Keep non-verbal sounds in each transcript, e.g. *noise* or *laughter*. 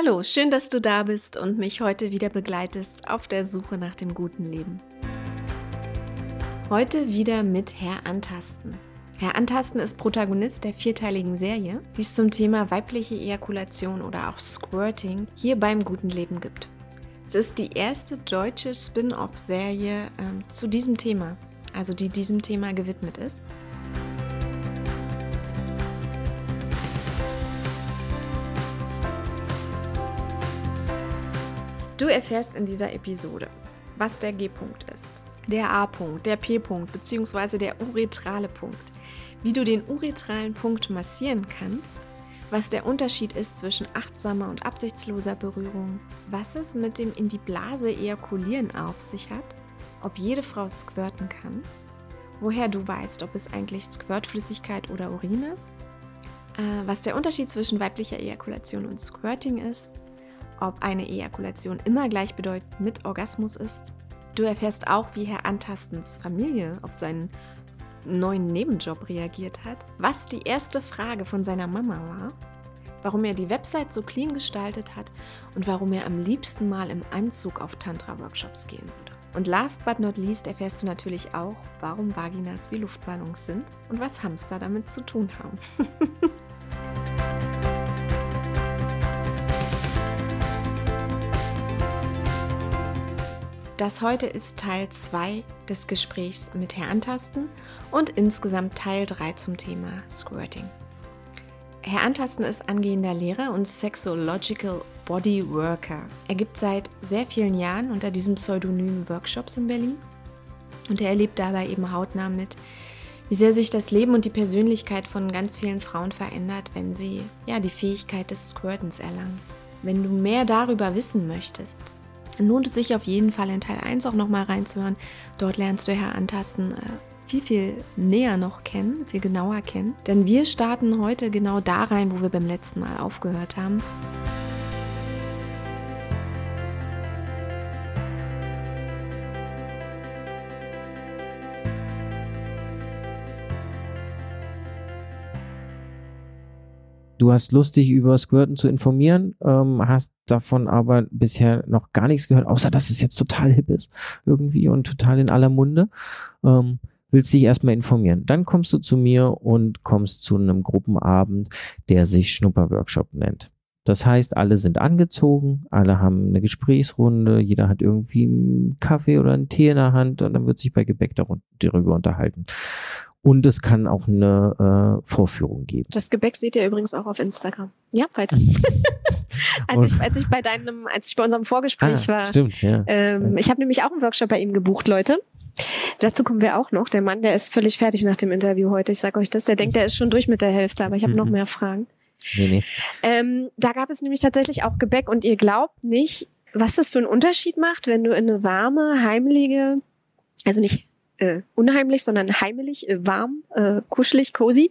Hallo, schön, dass du da bist und mich heute wieder begleitest auf der Suche nach dem guten Leben. Heute wieder mit Herr Antasten. Herr Antasten ist Protagonist der vierteiligen Serie, die es zum Thema weibliche Ejakulation oder auch Squirting hier beim guten Leben gibt. Es ist die erste deutsche Spin-off-Serie ähm, zu diesem Thema, also die diesem Thema gewidmet ist. Du erfährst in dieser Episode, was der G-Punkt ist, der A-Punkt, der P-Punkt bzw. der uretrale Punkt, wie du den uretralen Punkt massieren kannst, was der Unterschied ist zwischen achtsamer und absichtsloser Berührung, was es mit dem in die Blase ejakulieren auf sich hat, ob jede Frau squirten kann, woher du weißt, ob es eigentlich Squirtflüssigkeit oder Urin ist, äh, was der Unterschied zwischen weiblicher Ejakulation und Squirting ist, ob eine Ejakulation immer gleichbedeutend mit Orgasmus ist. Du erfährst auch, wie Herr Antastens Familie auf seinen neuen Nebenjob reagiert hat, was die erste Frage von seiner Mama war, warum er die Website so clean gestaltet hat und warum er am liebsten mal im Anzug auf Tantra-Workshops gehen würde. Und last but not least erfährst du natürlich auch, warum Vaginas wie Luftballons sind und was Hamster damit zu tun haben. *laughs* Das heute ist Teil 2 des Gesprächs mit Herr Antasten und insgesamt Teil 3 zum Thema Squirting. Herr Antasten ist angehender Lehrer und Sexological Body Worker. Er gibt seit sehr vielen Jahren unter diesem Pseudonym Workshops in Berlin und er erlebt dabei eben hautnah mit, wie sehr sich das Leben und die Persönlichkeit von ganz vielen Frauen verändert, wenn sie ja die Fähigkeit des Squirtens erlangen. Wenn du mehr darüber wissen möchtest, lohnt es sich auf jeden Fall in Teil 1 auch nochmal reinzuhören. Dort lernst du Herr Antasten äh, viel, viel näher noch kennen, viel genauer kennen. Denn wir starten heute genau da rein, wo wir beim letzten Mal aufgehört haben. Du hast Lust, dich über Squirten zu informieren, ähm, hast davon aber bisher noch gar nichts gehört, außer dass es jetzt total hip ist irgendwie und total in aller Munde. Ähm, willst dich erstmal informieren. Dann kommst du zu mir und kommst zu einem Gruppenabend, der sich Schnupperworkshop nennt. Das heißt, alle sind angezogen, alle haben eine Gesprächsrunde, jeder hat irgendwie einen Kaffee oder einen Tee in der Hand und dann wird sich bei Gebäck darüber unterhalten. Und es kann auch eine äh, Vorführung geben. Das Gebäck seht ihr übrigens auch auf Instagram. Ja, weiter. *laughs* *laughs* als, ich, als ich bei deinem, als ich bei unserem Vorgespräch ah, war. Stimmt, ja. Ähm, ich habe nämlich auch einen Workshop bei ihm gebucht, Leute. Dazu kommen wir auch noch. Der Mann, der ist völlig fertig nach dem Interview heute. Ich sage euch das. Der denkt, der ist schon durch mit der Hälfte, aber ich habe mhm. noch mehr Fragen. Nee, nee. Ähm, da gab es nämlich tatsächlich auch Gebäck und ihr glaubt nicht, was das für einen Unterschied macht, wenn du in eine warme, heimliche, also nicht äh, unheimlich, sondern heimelig, äh, warm, äh, kuschelig, cozy,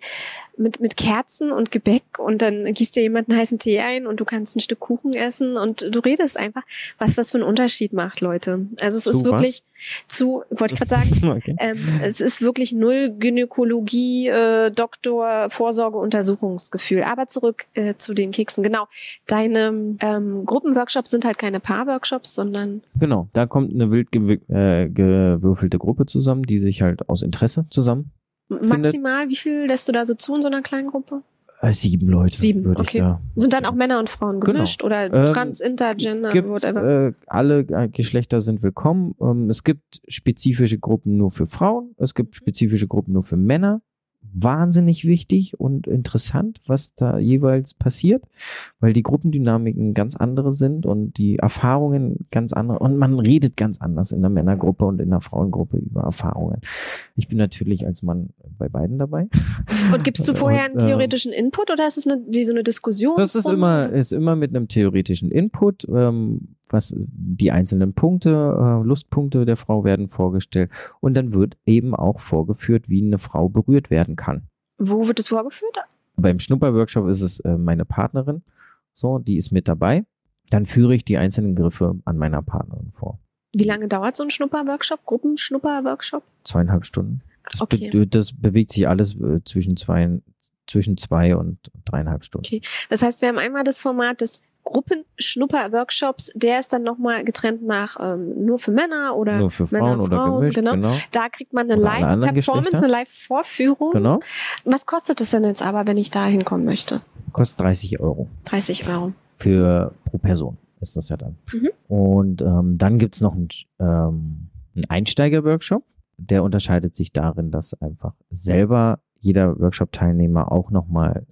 mit, mit Kerzen und Gebäck und dann gießt dir jemand einen heißen Tee ein und du kannst ein Stück Kuchen essen und du redest einfach, was das für einen Unterschied macht, Leute. Also es zu ist wirklich was? zu, wollte ich gerade sagen, *laughs* okay. ähm, es ist wirklich null Gynäkologie, äh, Doktor, Vorsorge, Untersuchungsgefühl. Aber zurück äh, zu den Keksen. Genau, deine ähm, Gruppenworkshops sind halt keine Paarworkshops, sondern... Genau, da kommt eine wild äh, gewürfelte Gruppe zusammen, die sich halt aus Interesse zusammen Maximal, wie viel lässt du da so zu in so einer kleinen Gruppe? Äh, sieben Leute. Sieben, okay. Da, Sind dann auch Männer und Frauen genau. gemischt genau. oder ähm, trans, intergender, whatever? Äh, alle äh, Geschlechter sind willkommen. Ähm, es gibt spezifische Gruppen nur für Frauen, es gibt spezifische Gruppen nur für Männer wahnsinnig wichtig und interessant, was da jeweils passiert, weil die Gruppendynamiken ganz andere sind und die Erfahrungen ganz andere und man redet ganz anders in der Männergruppe und in der Frauengruppe über Erfahrungen. Ich bin natürlich als Mann bei beiden dabei. Und gibst du *laughs* vorher einen äh, theoretischen Input oder ist es eine, wie so eine Diskussion? Das ist immer, ist immer mit einem theoretischen Input. Ähm, was die einzelnen Punkte, äh, Lustpunkte der Frau werden vorgestellt und dann wird eben auch vorgeführt, wie eine Frau berührt werden kann. Wo wird es vorgeführt? Beim Schnupperworkshop ist es äh, meine Partnerin, so, die ist mit dabei. Dann führe ich die einzelnen Griffe an meiner Partnerin vor. Wie lange dauert so ein Schnupperworkshop, Gruppenschnupperworkshop? Zweieinhalb Stunden. Das, okay. be das bewegt sich alles äh, zwischen zwei, zwischen zwei und dreieinhalb Stunden. Okay. Das heißt, wir haben einmal das Format des Gruppenschnupper-Workshops, der ist dann nochmal getrennt nach ähm, nur für Männer oder Nur für Männer, Frauen oder Frauen, gemischt, genau. genau. Da kriegt man eine Live-Performance, eine Live-Vorführung. Genau. Was kostet es denn jetzt aber, wenn ich da hinkommen möchte? Kostet 30 Euro. 30 Euro. für pro Person ist das ja dann. Mhm. Und ähm, dann gibt's noch einen, ähm, einen Einsteiger-Workshop. Der unterscheidet sich darin, dass einfach selber jeder Workshop-Teilnehmer auch nochmal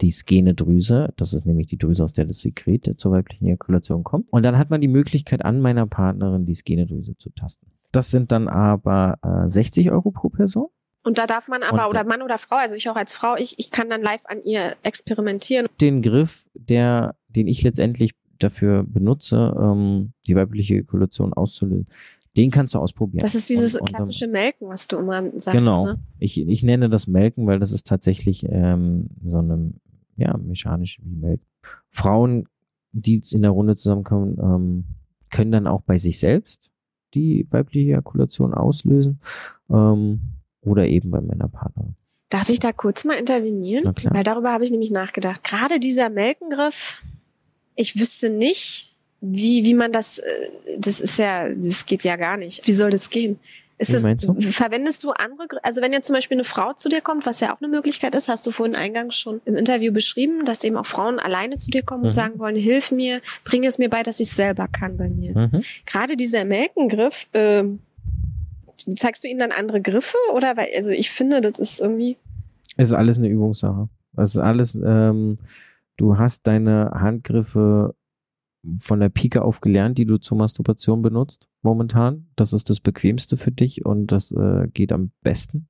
die Skene-Drüse, das ist nämlich die Drüse, aus der das Sekret zur weiblichen Ejakulation kommt. Und dann hat man die Möglichkeit, an meiner Partnerin die Skene-Drüse zu tasten. Das sind dann aber äh, 60 Euro pro Person. Und da darf man aber, Und- oder Mann oder Frau, also ich auch als Frau, ich, ich kann dann live an ihr experimentieren. den Griff, der, den ich letztendlich dafür benutze, ähm, die weibliche Ejakulation auszulösen, den kannst du ausprobieren. Das ist dieses Und- und klassische Melken, was du immer sagst. Genau. Ne? Ich, ich nenne das Melken, weil das ist tatsächlich ähm, so eine, ja, mechanisch wie Melken. Frauen, die in der Runde zusammenkommen, ähm, können dann auch bei sich selbst die weibliche Ejakulation auslösen ähm, oder eben bei meiner Partnerin. Darf ich da kurz mal intervenieren? Weil darüber habe ich nämlich nachgedacht. Gerade dieser Melkengriff, ich wüsste nicht, wie, wie man das, äh, das ist ja, das geht ja gar nicht. Wie soll das gehen? Ist das, du? verwendest du andere, also wenn jetzt zum Beispiel eine Frau zu dir kommt, was ja auch eine Möglichkeit ist, hast du vorhin eingangs schon im Interview beschrieben, dass eben auch Frauen alleine zu dir kommen und Mhm. sagen wollen, hilf mir, bring es mir bei, dass ich es selber kann bei mir. Mhm. Gerade dieser Melkengriff, ähm, zeigst du ihnen dann andere Griffe oder weil, also ich finde, das ist irgendwie, Es ist alles eine Übungssache. Es ist alles, ähm, du hast deine Handgriffe von der Pike auf gelernt, die du zur Masturbation benutzt, momentan. Das ist das Bequemste für dich und das äh, geht am besten.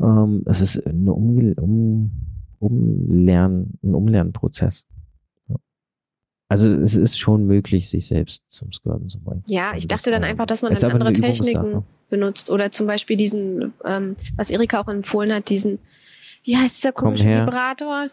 Ähm, es ist eine Umge um Umlernen, ein Umlernprozess. Ja. Also es ist schon möglich, sich selbst zum Skirten zu bringen. Ja, Also ich das, dachte dann ähm, einfach, dass man dann andere Techniken benutzt. Oder zum Beispiel diesen, ähm, was Erika auch empfohlen hat, diesen, wie heißt dieser komische. Vibrator?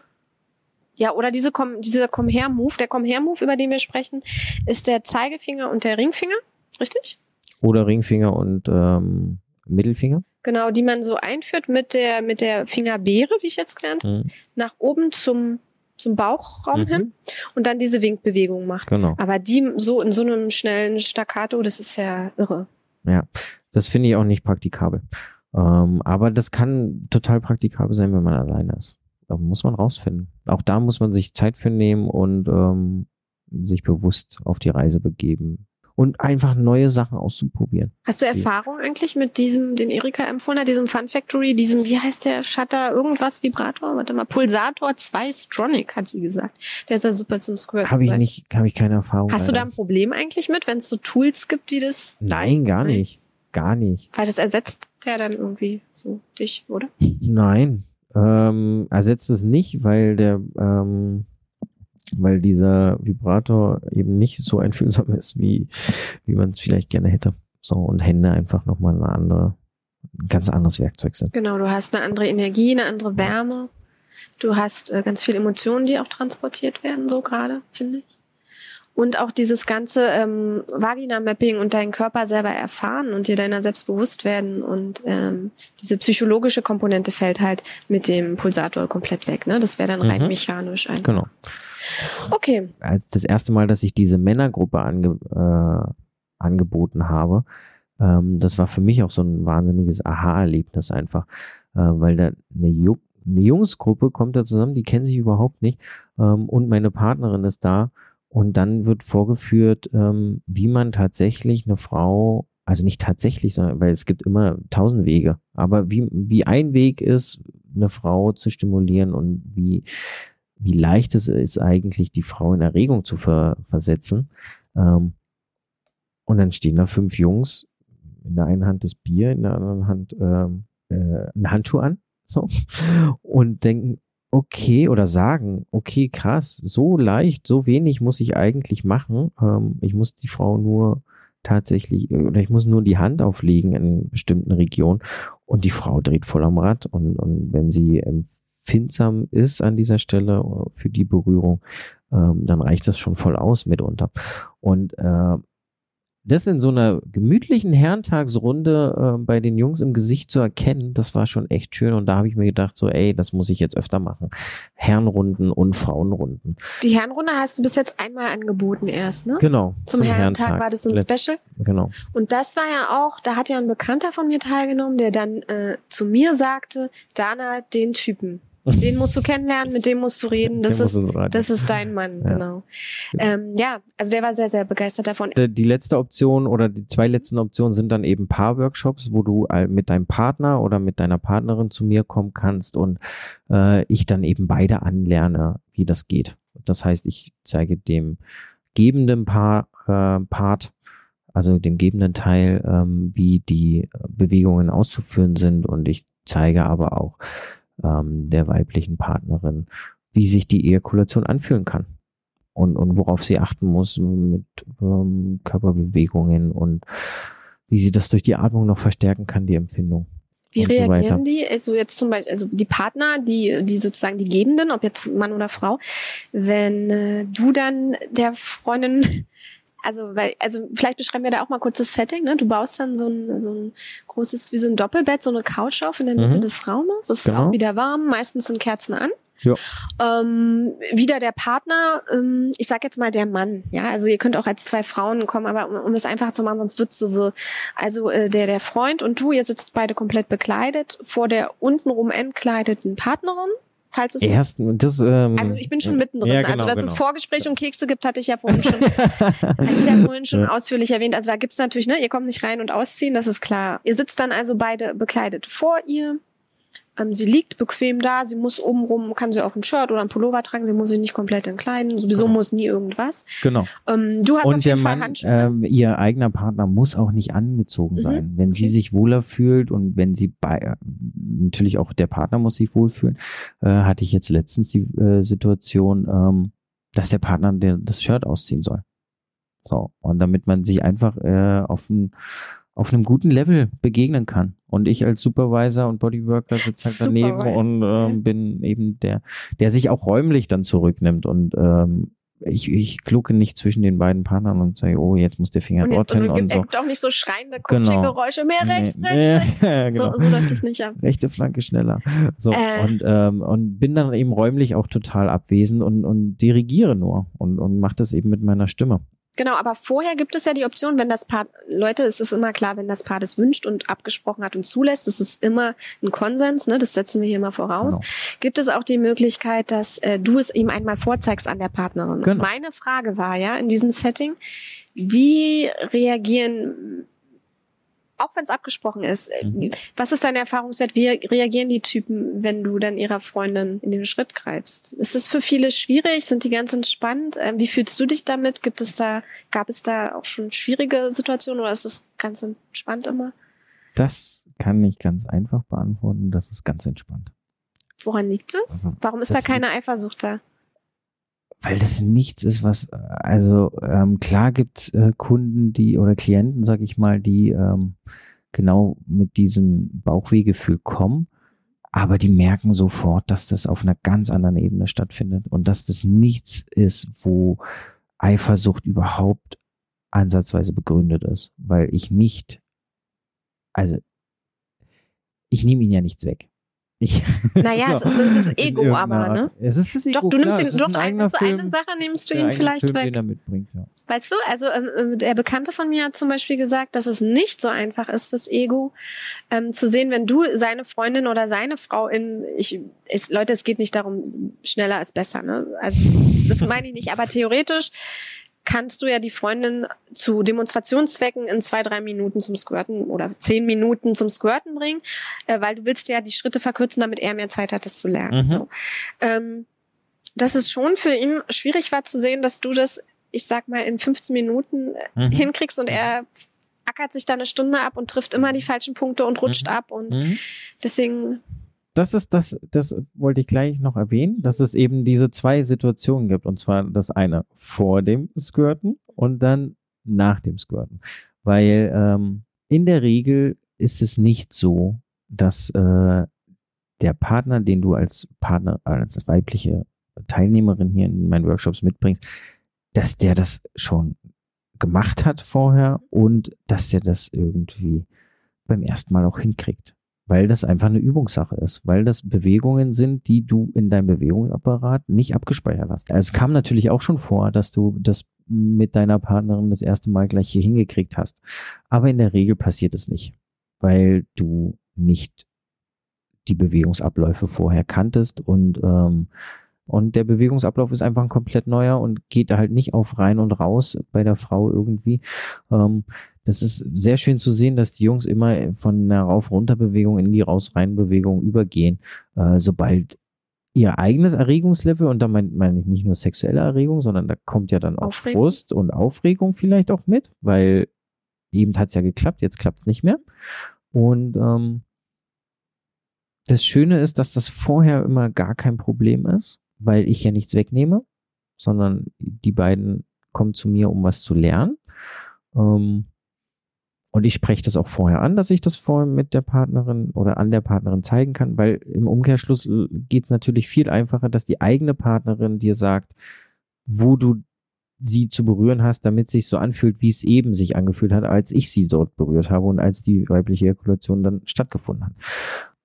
Ja, oder diese Komm, dieser Komm her Move, der Komm her Move, über den wir sprechen, ist der Zeigefinger und der Ringfinger, richtig? Oder Ringfinger und ähm, Mittelfinger. Genau, die man so einführt mit der, mit der Fingerbeere, wie ich jetzt gelernt, habe, Mhm. nach oben zum, zum Bauchraum Mhm. hin und dann diese Winkbewegung macht. Genau. Aber die so in so einem schnellen Staccato, das ist ja irre. Ja, das finde ich auch nicht praktikabel. Ähm, aber das kann total praktikabel sein, wenn man alleine ist. Da muss man rausfinden. Auch da muss man sich Zeit für nehmen und ähm, sich bewusst auf die Reise begeben und einfach neue Sachen auszuprobieren. Hast du Erfahrung eigentlich mit diesem, den Erika empfohlen hat, diesem Fun Factory, diesem, wie heißt der Shutter, irgendwas Vibrator? Warte mal, Pulsator 2 Stronic, hat sie gesagt. Der ist ja super zum Squirten. Habe ich nicht, habe ich keine Erfahrung. Hast du da leider. ein Problem eigentlich mit, wenn es so Tools gibt, die das, Nein, gar nicht. Gar nicht. weil das ersetzt der dann irgendwie so dich, oder? Nein, ähm, ersetzt es nicht, weil der, ähm, weil dieser Vibrator eben nicht so einfühlsam ist, wie, wie man es vielleicht gerne hätte. So, und Hände einfach nochmal eine andere, ein ganz anderes Werkzeug sind. Genau, du hast eine andere Energie, eine andere Wärme. Du hast äh, ganz viele Emotionen, die auch transportiert werden, so gerade, finde ich. Und auch dieses ganze ähm, Vagina-Mapping und deinen Körper selber erfahren und dir deiner selbst bewusst werden. Und ähm, diese psychologische Komponente fällt halt mit dem Pulsator komplett weg. Ne? Das wäre dann rein Mhm. mechanisch einfach. Genau. Okay. Als das erste Mal, dass ich diese Männergruppe ange, äh, angeboten habe, ähm, das war für mich auch so ein wahnsinniges Aha-Erlebnis einfach, äh, weil da eine, Ju eine Jungsgruppe kommt da zusammen, die kennen sich überhaupt nicht ähm, und meine Partnerin ist da und dann wird vorgeführt, ähm, wie man tatsächlich eine Frau, also nicht tatsächlich, sondern weil es gibt immer tausend Wege, aber wie, wie ein Weg ist, eine Frau zu stimulieren und wie wie leicht es ist, eigentlich die Frau in Erregung zu ver versetzen. Ähm, und dann stehen da fünf Jungs, in der einen Hand das Bier, in der anderen Hand ähm, äh, einen Handschuh an, so, *laughs* und denken, okay, oder sagen, okay, krass, so leicht, so wenig muss ich eigentlich machen. Ähm, ich muss die Frau nur tatsächlich, oder ich muss nur die Hand auflegen in bestimmten Regionen und die Frau dreht voll am Rad und, und wenn sie empfindsam ist an dieser Stelle äh, für die Berührung, ähm, dann reicht das schon voll aus mitunter. Und äh, das in so einer gemütlichen Herrentagsrunde äh, bei den Jungs im Gesicht zu erkennen, das war schon echt schön. Und da habe ich mir gedacht, so, ey, das muss ich jetzt öfter machen. Herrenrunden und Frauenrunden. Die Herrenrunde hast du bis jetzt einmal angeboten erst, ne? Genau. Zum, zum Herrentag, Herrentag war das so ein Letzt, Special. Genau. Und das war ja auch, da hat ja ein Bekannter von mir teilgenommen, der dann äh, zu mir sagte, Dana, den Typen, den musst du kennenlernen, mit dem musst du reden. Das, ist, das ist dein Mann, ja. genau. Ähm, ja, also der war sehr, sehr begeistert davon. Die letzte Option oder die zwei letzten Optionen sind dann eben Paar-Workshops, wo du mit deinem Partner oder mit deiner Partnerin zu mir kommen kannst und äh, ich dann eben beide anlerne, wie das geht. Das heißt, ich zeige dem gebenden Paar, äh, Part also dem gebenden Teil, ähm, wie die Bewegungen auszuführen sind und ich zeige aber auch ähm, der weiblichen Partnerin, wie sich die Ejakulation anfühlen kann und, und worauf sie achten muss mit ähm, Körperbewegungen und wie sie das durch die Atmung noch verstärken kann, die Empfindung. Wie reagieren so die? Also jetzt zum Beispiel, also die Partner, die, die sozusagen die Gebenden, ob jetzt Mann oder Frau, wenn äh, du dann der Freundin also, weil, also vielleicht beschreiben wir da auch mal kurz das Setting. Ne? Du baust dann so ein, so ein großes, wie so ein Doppelbett, so eine Couch auf in der Mitte mhm. des Raumes. Es ist genau. auch wieder warm, meistens sind Kerzen an. Ja. Ähm, wieder der Partner, ähm, ich sag jetzt mal der Mann, ja, also ihr könnt auch als zwei Frauen kommen, aber um, um es einfach zu machen, sonst wird's so wirr. Also äh, der der Freund und du, ihr sitzt beide komplett bekleidet vor der untenrum entkleideten Partnerin falls es erst das ähm, also ich bin schon mittendrin. Ja, also, genau, also dass genau. es Vorgespräche und Kekse gibt hatte ich ja vorhin schon *laughs* hatte ich ja vorhin schon ja. ausführlich erwähnt. Also da gibt's natürlich ne ihr kommt nicht rein und ausziehen das ist klar. Ihr sitzt dann also beide bekleidet vor ihr ähm, sie liegt bequem da, sie muss obenrum, kann sie auch ein Shirt oder ein Pullover tragen, sie muss sich nicht komplett entkleiden, sowieso genau. muss nie irgendwas. Genau. Ähm, du hast Und auf jeden Fall Mann, Handschuhe. Äh, ihr eigener Partner muss auch nicht angezogen mhm. sein. Wenn okay. sie sich wohler fühlt und wenn sie bei, äh, natürlich auch der Partner muss sich wohlfühlen, äh, hatte ich jetzt letztens die äh, Situation, ähm, dass der Partner das Shirt ausziehen soll. So. Und damit man sich einfach äh, auf ein auf einem guten Level begegnen kann. Und ich als Supervisor und Bodyworker sitze halt daneben und ähm, bin eben der, der sich auch räumlich dann zurücknimmt und ähm, ich, ich klucke nicht zwischen den beiden Partnern und sage, oh, jetzt muss der Finger und jetzt, dorthin und, und, so. gibt auch nicht so schreiende Coaching-Geräusche, genau. mehr rechts, nee, rechts, nee, rechts. *laughs* genau. so, so läuft es nicht ab. Rechte Flanke schneller. So, äh. und, ähm, und bin dann eben räumlich auch total abwesend und, und dirigiere nur und, und mache das eben mit meiner Stimme. Genau, aber vorher gibt es ja die Option, wenn das Paar, Leute, es ist immer klar, wenn das Paar das wünscht und abgesprochen hat und zulässt, das ist immer ein Konsens, ne, das setzen wir hier mal voraus, genau. gibt es auch die Möglichkeit, dass äh, du es ihm einmal vorzeigst an der Partnerin. Genau. Meine Frage war ja in diesem Setting, wie reagieren auch wenn es abgesprochen ist. Äh, mhm. Was ist dein Erfahrungswert? Wie reagieren die Typen, wenn du dann ihrer Freundin in den Schritt greifst? Ist das für viele schwierig? Sind die ganz entspannt? Ähm, wie fühlst du dich damit? Gibt es da, gab es da auch schon schwierige Situationen oder ist das ganz entspannt immer? Das kann ich ganz einfach beantworten. Das ist ganz entspannt. Woran liegt es? Also, Warum ist da keine Eifersucht da? Weil das nichts ist, was, also ähm, klar gibt äh, Kunden, die oder Klienten, sag ich mal, die ähm, genau mit diesem Bauchwehgefühl kommen, aber die merken sofort, dass das auf einer ganz anderen Ebene stattfindet und dass das nichts ist, wo Eifersucht überhaupt ansatzweise begründet ist, weil ich nicht, also ich nehme ihnen ja nichts weg. Ich, naja, so. es, ist, es ist *laughs* Ego, aber, ne? Es ist das Ego, Doch, du nimmst klar, ihn, doch, ein, eine Sache nimmst du ihn vielleicht Film, weg. Mitbringt, ja. Weißt du, also ähm, der Bekannte von mir hat zum Beispiel gesagt, dass es nicht so einfach ist fürs Ego, ähm, zu sehen, wenn du seine Freundin oder seine Frau in, ich, ich, Leute, es geht nicht darum, schneller ist besser, ne? Also, das meine ich nicht, aber theoretisch kannst du ja die Freundin zu Demonstrationszwecken in zwei, drei Minuten zum Squirten oder zehn Minuten zum Squirten bringen, äh, weil du willst ja die Schritte verkürzen, damit er mehr Zeit hat, das zu lernen. Mhm. So. Ähm, dass es schon für ihn schwierig war zu sehen, dass du das, ich sag mal, in 15 Minuten äh, mhm. hinkriegst und er ackert sich da eine Stunde ab und trifft immer die falschen Punkte und rutscht mhm. ab und mhm. deswegen das ist das, das wollte ich gleich noch erwähnen, dass es eben diese zwei Situationen gibt. Und zwar das eine vor dem Squirten und dann nach dem Squirten. Weil ähm, in der Regel ist es nicht so, dass äh, der Partner, den du als Partner, als weibliche Teilnehmerin hier in meinen Workshops mitbringst, dass der das schon gemacht hat vorher und dass er das irgendwie beim ersten Mal auch hinkriegt. Weil das einfach eine Übungssache ist, weil das Bewegungen sind, die du in deinem Bewegungsapparat nicht abgespeichert hast. Es kam natürlich auch schon vor, dass du das mit deiner Partnerin das erste Mal gleich hier hingekriegt hast. Aber in der Regel passiert es nicht, weil du nicht die Bewegungsabläufe vorher kanntest und ähm, und der Bewegungsablauf ist einfach ein komplett neuer und geht halt nicht auf rein und raus bei der Frau irgendwie. Ähm, das ist sehr schön zu sehen, dass die Jungs immer von einer Rauf-Runter-Bewegung in die Raus-Rein-Bewegung übergehen, äh, sobald ihr eigenes Erregungslevel, und da meine mein ich nicht nur sexuelle Erregung, sondern da kommt ja dann auch Aufregung. Frust und Aufregung vielleicht auch mit, weil eben hat es ja geklappt, jetzt klappt es nicht mehr. Und ähm, das Schöne ist, dass das vorher immer gar kein Problem ist weil ich ja nichts wegnehme, sondern die beiden kommen zu mir, um was zu lernen. Ähm, und ich spreche das auch vorher an, dass ich das vorher mit der Partnerin oder an der Partnerin zeigen kann, weil im Umkehrschluss äh, geht es natürlich viel einfacher, dass die eigene Partnerin dir sagt, wo du sie zu berühren hast, damit es sich so anfühlt, wie es eben sich angefühlt hat, als ich sie dort berührt habe und als die weibliche Ejakulation dann stattgefunden hat.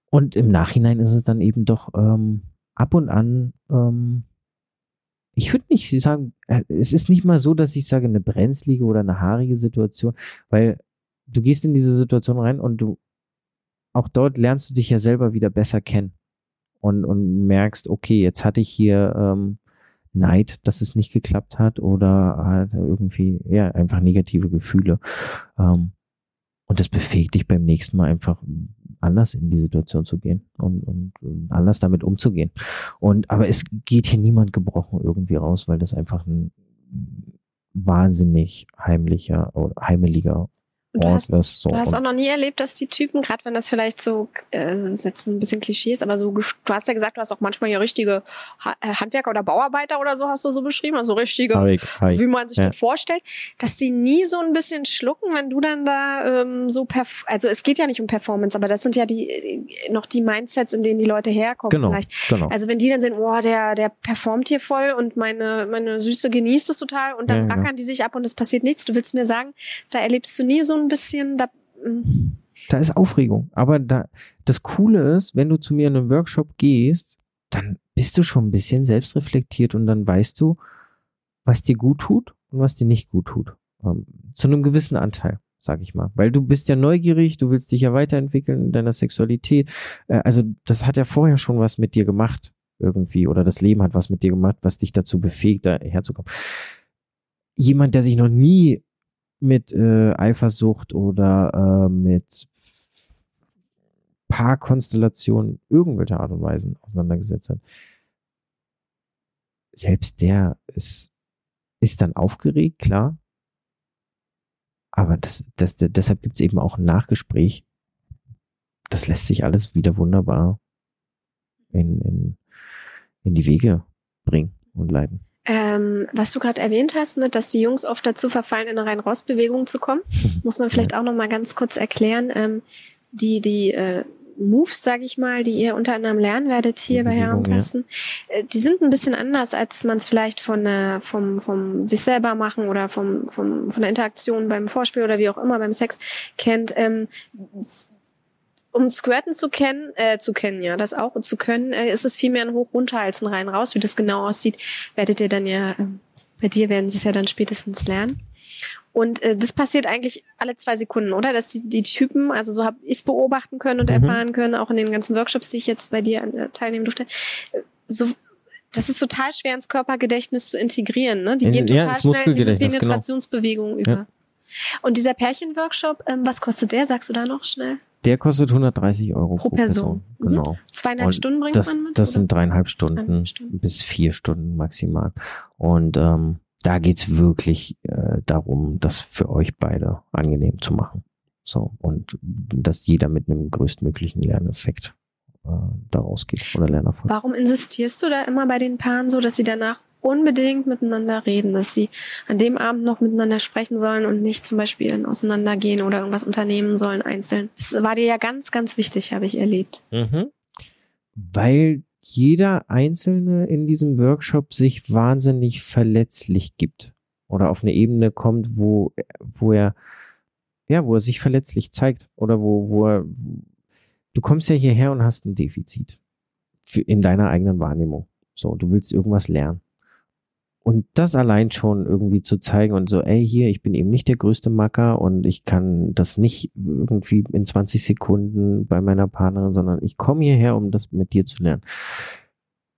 Und im Nachhinein ist es dann eben doch ähm, ab und an, ähm, ich würde nicht sagen, äh, es ist nicht mal so, dass ich sage, eine brenzlige oder eine haarige Situation, weil du gehst in diese Situation rein und du, auch dort lernst du dich ja selber wieder besser kennen und, und merkst, okay, jetzt hatte ich hier ähm, Neid, dass es nicht geklappt hat oder halt irgendwie, ja, einfach negative Gefühle. Ähm, und das befähigt dich beim nächsten Mal einfach anders in die Situation zu gehen und, und, und anders damit umzugehen. Und aber es geht hier niemand gebrochen irgendwie raus, weil das einfach ein wahnsinnig heimlicher oder heimeliger und du hast, so. du hast auch noch nie erlebt, dass die Typen, gerade wenn das vielleicht so, äh, jetzt ein bisschen Klischees, aber so, du hast ja gesagt, du hast auch manchmal ja richtige äh, Handwerker oder Bauarbeiter oder so, hast du so beschrieben, also richtige, Harig, Harig. wie man sich ja. das vorstellt, dass die nie so ein bisschen schlucken, wenn du dann da ähm, so, perf also es geht ja nicht um Performance, aber das sind ja die äh, noch die Mindsets, in denen die Leute herkommen genau, vielleicht. Genau. Also wenn die dann sehen, oh, der, der performt hier voll und meine, meine Süße genießt es total und dann ja, rackern ja. die sich ab und es passiert nichts. Du willst mir sagen, da erlebst du nie so ein bisschen da. Mm. Da ist Aufregung. Aber da, das Coole ist, wenn du zu mir in einen Workshop gehst, dann bist du schon ein bisschen selbstreflektiert und dann weißt du, was dir gut tut und was dir nicht gut tut. Ähm, zu einem gewissen Anteil, sag ich mal. Weil du bist ja neugierig, du willst dich ja weiterentwickeln in deiner Sexualität. Äh, also das hat ja vorher schon was mit dir gemacht irgendwie oder das Leben hat was mit dir gemacht, was dich dazu befähigt, da herzukommen. Jemand, der sich noch nie mit äh, Eifersucht oder äh, mit Paarkonstellationen irgendwelcher Art und Weise auseinandergesetzt hat, selbst der ist, ist dann aufgeregt, klar. Aber das, das, deshalb gibt es eben auch ein Nachgespräch. Das lässt sich alles wieder wunderbar in, in, in die Wege bringen und leiten. Ähm, was du gerade erwähnt hast, mit, dass die Jungs oft dazu verfallen, in eine Rein-Raus-Bewegung zu kommen, *laughs* muss man vielleicht auch noch mal ganz kurz erklären. Ähm, die die äh, Moves, sage ich mal, die ihr unter anderem lernen werdet hier bei Herrentasten, ja. Äh, die sind ein bisschen anders, als man es vielleicht von äh, vom vom sich selber machen oder vom vom von der Interaktion beim Vorspiel oder wie auch immer beim Sex kennt. Ähm, um Squirten zu kennen, äh, zu kennen, ja, das auch und zu können, äh, ist es viel mehr ein Hoch runter als ein rein raus. Wie das genau aussieht, werdet ihr dann ja, äh, bei dir werden sie es ja dann spätestens lernen. Und äh, das passiert eigentlich alle zwei Sekunden, oder? Dass die, die Typen, also so habe ich es beobachten können und mhm. erfahren können, auch in den ganzen Workshops, die ich jetzt bei dir äh, teilnehmen durfte. Äh, so, das ist total schwer ins Körpergedächtnis zu integrieren. Ne? Die gehen total ja, schnell in diese genau. Penetrationsbewegung genau. über. Ja. Und dieser Pärchenworkshop, ähm, was kostet der? Sagst du da noch schnell? Der kostet 130 Euro pro, pro Person. Person. Genau. Mhm. Zweieinhalb Und Stunden bringt das, man mit? Das oder? sind dreieinhalb Stunden, Stunden, bis vier Stunden maximal. Und ähm, da geht's wirklich äh, darum, das für euch beide angenehm zu machen. So, und dass jeder mit einem größtmöglichen Lerneffekt äh, daraus geht oder Lernerfolg. Warum insistierst du da immer bei den Paaren so, dass sie danach unbedingt miteinander reden, dass sie an dem Abend noch miteinander sprechen sollen und nicht zum Beispiel auseinandergehen oder irgendwas unternehmen sollen einzeln. Das war dir ja ganz, ganz wichtig, habe ich erlebt. Mhm. Weil jeder Einzelne in diesem Workshop sich wahnsinnig verletzlich gibt oder auf eine Ebene kommt, wo, wo er, ja, wo er sich verletzlich zeigt oder wo, wo er, du kommst ja hierher und hast ein Defizit in deiner eigenen Wahrnehmung. So, du willst irgendwas lernen. Und das allein schon irgendwie zu zeigen und so, ey, hier, ich bin eben nicht der größte Macker und ich kann das nicht irgendwie in 20 Sekunden bei meiner Partnerin, sondern ich komme hierher, um das mit dir zu lernen.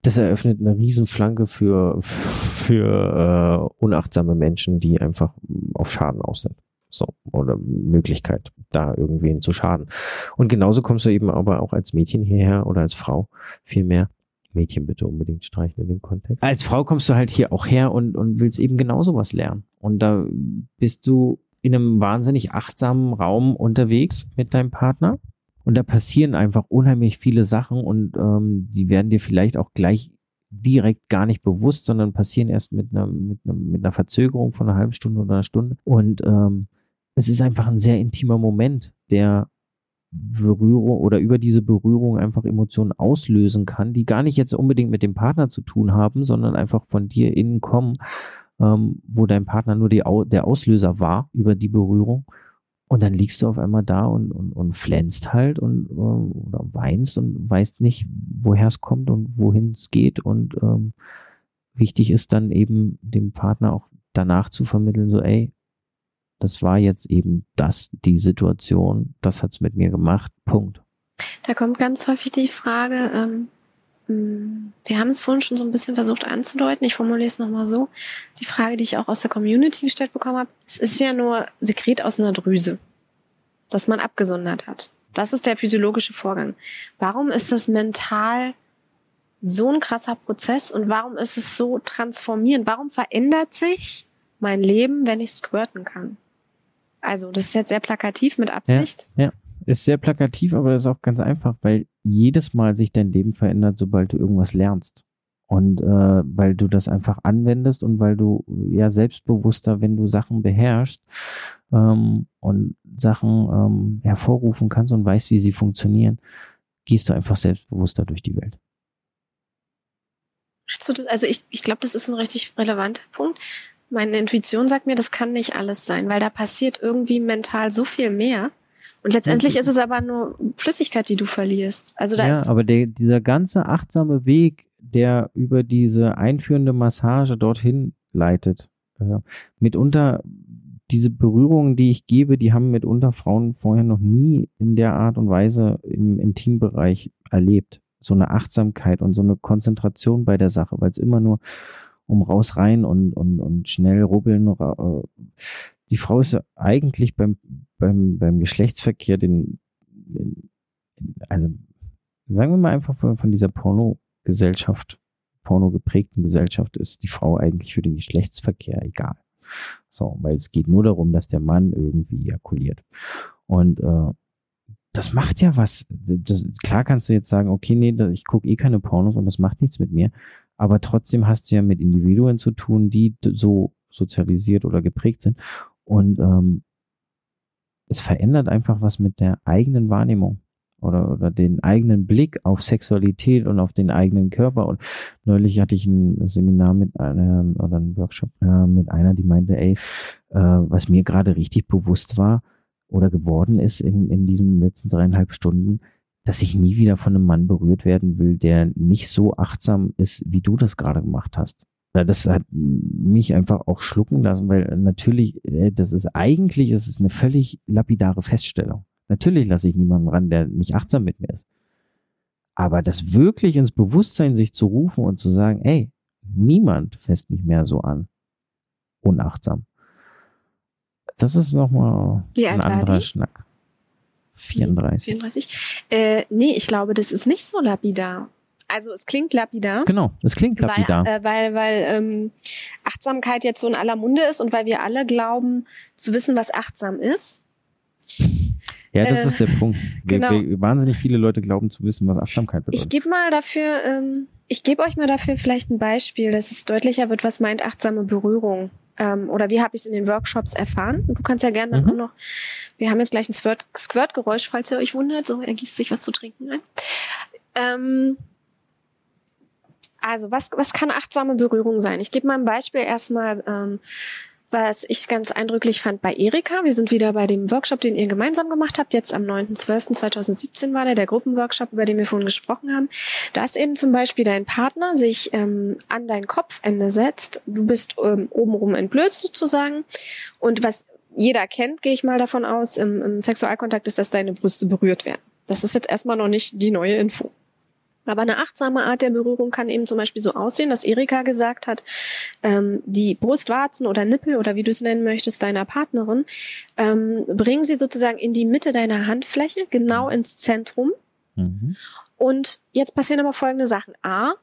Das eröffnet eine Riesenflanke für, für äh, unachtsame Menschen, die einfach auf Schaden aus sind. So, oder Möglichkeit, da irgendwen zu schaden. Und genauso kommst du eben aber auch als Mädchen hierher oder als Frau viel mehr Mädchen bitte unbedingt streichen in dem Kontext. Als Frau kommst du halt hier auch her und, und willst eben genauso was lernen. Und da bist du in einem wahnsinnig achtsamen Raum unterwegs mit deinem Partner. Und da passieren einfach unheimlich viele Sachen und ähm, die werden dir vielleicht auch gleich direkt gar nicht bewusst, sondern passieren erst mit einer, mit einer, mit einer Verzögerung von einer halben Stunde oder einer Stunde. Und ähm, es ist einfach ein sehr intimer Moment, der Berührung oder über diese Berührung einfach Emotionen auslösen kann, die gar nicht jetzt unbedingt mit dem Partner zu tun haben, sondern einfach von dir innen kommen, ähm, wo dein Partner nur die, der Auslöser war über die Berührung. Und dann liegst du auf einmal da und, und, und flänzt halt und äh, oder weinst und weißt nicht, woher es kommt und wohin es geht. Und ähm, wichtig ist dann eben dem Partner auch danach zu vermitteln, so, ey, das war jetzt eben das, die Situation, das hat's mit mir gemacht, Punkt. Da kommt ganz häufig die Frage, ähm, hm, wir haben es vorhin schon so ein bisschen versucht anzudeuten, ich formuliere es nochmal so, die Frage, die ich auch aus der Community gestellt bekommen habe, es ist ja nur Sekret aus einer Drüse, das man abgesondert hat. Das ist der physiologische Vorgang. Warum ist das mental so ein krasser Prozess und warum ist es so transformierend? Warum verändert sich mein Leben, wenn ich squirten kann? Also, das ist jetzt sehr plakativ mit Absicht. Ja, ja. ist sehr plakativ, aber das ist auch ganz einfach, weil jedes Mal sich dein Leben verändert, sobald du irgendwas lernst. Und äh, weil du das einfach anwendest und weil du ja selbstbewusster, wenn du Sachen beherrschst ähm, und Sachen ähm, hervorrufen kannst und weißt, wie sie funktionieren, gehst du einfach selbstbewusster durch die Welt. Also ich, ich glaube, das ist ein richtig relevanter Punkt meine Intuition sagt mir, das kann nicht alles sein, weil da passiert irgendwie mental so viel mehr. Und letztendlich ist es aber nur Flüssigkeit, die du verlierst. Also da ja, ist aber der, dieser ganze achtsame Weg, der über diese einführende Massage dorthin leitet, äh, mitunter diese Berührungen, die ich gebe, die haben mitunter Frauen vorher noch nie in der Art und Weise im Intimbereich erlebt. So eine Achtsamkeit und so eine Konzentration bei der Sache, weil es immer nur um raus rein und, und, und schnell rubbeln. Äh, die Frau ist ja eigentlich beim, beim, beim Geschlechtsverkehr den, den, also sagen wir mal einfach von, von dieser Porno-Gesellschaft, pornogeprägten Gesellschaft ist die Frau eigentlich für den Geschlechtsverkehr egal. So, weil es geht nur darum, dass der Mann irgendwie ejakuliert. Und äh, das macht ja was. Das, klar kannst du jetzt sagen, okay, nee, ich gucke eh keine Pornos und das macht nichts mit mir aber trotzdem hast du ja mit Individuen zu tun, die so sozialisiert oder geprägt sind. Und ähm, es verändert einfach was mit der eigenen Wahrnehmung oder, oder den eigenen Blick auf Sexualität und auf den eigenen Körper. Und neulich hatte ich ein Seminar mit einer oder einen Workshop äh, mit einer, die meinte, ey, äh, was mir gerade richtig bewusst war oder geworden ist in, in diesen letzten dreieinhalb Stunden, dass ich nie wieder von einem Mann berührt werden will, der nicht so achtsam ist, wie du das gerade gemacht hast. Das hat mich einfach auch schlucken lassen, weil natürlich, äh, das ist eigentlich, es ist eine völlig lapidare Feststellung. Natürlich lasse ich niemanden ran, der nicht achtsam mit mir ist. Aber das wirklich ins Bewusstsein sich zu rufen und zu sagen, ey, niemand fässt mich mehr so an. Unachtsam. Das ist nochmal ein anderer Schnack. 34. 34. Äh, nee, ich glaube, das ist nicht so lapidar. Also es klingt lapidar. Genau, es klingt lapidar. Weil, äh, weil, weil ähm, Achtsamkeit jetzt so in aller Munde ist und weil wir alle glauben zu wissen, was achtsam ist. Ja, das äh, ist der Punkt. Wir, genau. wir, wahnsinnig viele Leute glauben zu wissen, was Achtsamkeit bedeutet. Ich gebe mal dafür, ähm, ich gebe euch mal dafür vielleicht ein Beispiel, dass es deutlicher wird, was meint achtsame Berührung ähm, oder wie habe ich es in den Workshops erfahren? Und du kannst ja gerne dann mhm. auch noch, wir haben jetzt gleich ein Squirt-Geräusch, falls ihr euch wundert, so er gießt sich was zu trinken ein. Ähm, also, was, was kann achtsame Berührung sein? Ich gebe mal ein Beispiel erstmal, ähm, was ich ganz eindrücklich fand bei Erika. Wir sind wieder bei dem Workshop, den ihr gemeinsam gemacht habt. Jetzt am 9.12.2017 war der, der Gruppenworkshop, über den wir vorhin gesprochen haben. Da ist eben zum Beispiel dein Partner sich ähm, an dein Kopfende setzt. Du bist ähm, obenrum entblößt sozusagen. Und was jeder kennt, gehe ich mal davon aus, im, im Sexualkontakt ist, dass deine Brüste berührt werden. Das ist jetzt erstmal noch nicht die neue Info. Aber eine achtsame Art der Berührung kann eben zum Beispiel so aussehen, dass Erika gesagt hat, ähm, die Brustwarzen oder Nippel oder wie du es nennen möchtest, deiner Partnerin, ähm, bringen sie sozusagen in die Mitte deiner Handfläche, genau ins Zentrum. Mhm. Und jetzt passieren aber folgende Sachen. A,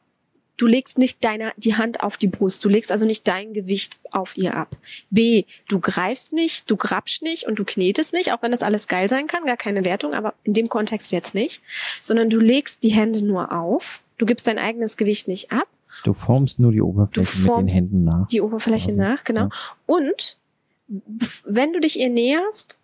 Du legst nicht deine, die Hand auf die Brust. Du legst also nicht dein Gewicht auf ihr ab. B, du greifst nicht, du grabst nicht und du knetest nicht, auch wenn das alles geil sein kann, gar keine Wertung, aber in dem Kontext jetzt nicht, sondern du legst die Hände nur auf. Du gibst dein eigenes Gewicht nicht ab. Du formst nur die Oberfläche mit den Händen nach. Die Oberfläche also, nach, genau. Ja. Und wenn du dich ihr näherst,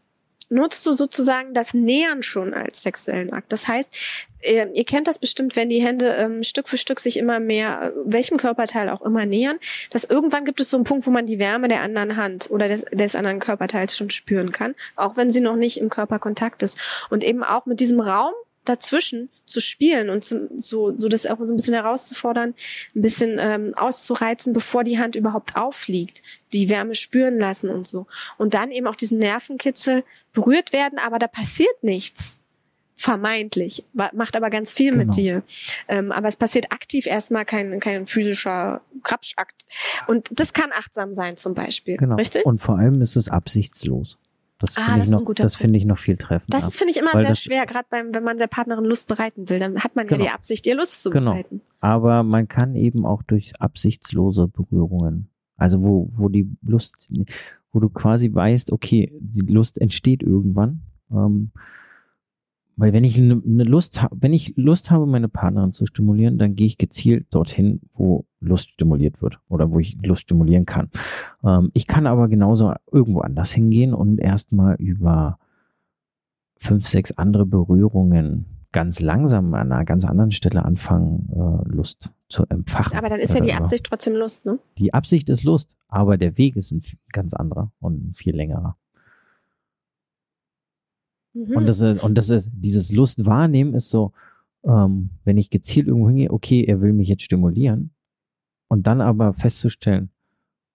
nutzt du sozusagen das Nähern schon als sexuellen Akt. Das heißt, ihr, ihr kennt das bestimmt, wenn die Hände ähm, Stück für Stück sich immer mehr, äh, welchem Körperteil auch immer nähern, dass irgendwann gibt es so einen Punkt, wo man die Wärme der anderen Hand oder des, des anderen Körperteils schon spüren kann, auch wenn sie noch nicht im Körperkontakt ist. Und eben auch mit diesem Raum dazwischen zu spielen und zu, so, so das auch so ein bisschen herauszufordern, ein bisschen ähm, auszureizen, bevor die Hand überhaupt aufliegt, die Wärme spüren lassen und so. Und dann eben auch diesen Nervenkitzel berührt werden, aber da passiert nichts. Vermeintlich, macht aber ganz viel genau. mit dir. Ähm, aber es passiert aktiv erstmal kein, kein physischer Krapschakt. Und das kann achtsam sein zum Beispiel. Genau. Richtig? Und vor allem ist es absichtslos. Das ah, finde ich, noch, das finde ich noch viel treffender. Das finde ich immer sehr schwer, gerade wenn man der Partnerin Lust bereiten will. Dann hat man genau. ja die Absicht, ihr Lust zu genau. bereiten. Aber man kann eben auch durch absichtslose Berührungen, also wo, wo die Lust, wo du quasi weißt, okay, die Lust entsteht irgendwann, ähm, weil wenn ich eine ne Lust habe, wenn ich Lust habe, meine Partnerin zu stimulieren, dann gehe ich gezielt dorthin, wo Lust stimuliert wird oder wo ich Lust stimulieren kann. Ähm, ich kann aber genauso irgendwo anders hingehen und erstmal über fünf, sechs andere Berührungen ganz langsam an einer ganz anderen Stelle anfangen, äh, Lust zu empfachen. Aber dann ist ja die Absicht trotzdem Lust, ne? Die Absicht ist Lust, aber der Weg ist ein ganz anderer und ein viel längerer. Mhm. Und das ist, und das ist, dieses Lust wahrnehmen ist so, ähm, wenn ich gezielt irgendwo hingehe, okay, er will mich jetzt stimulieren. Und dann aber festzustellen,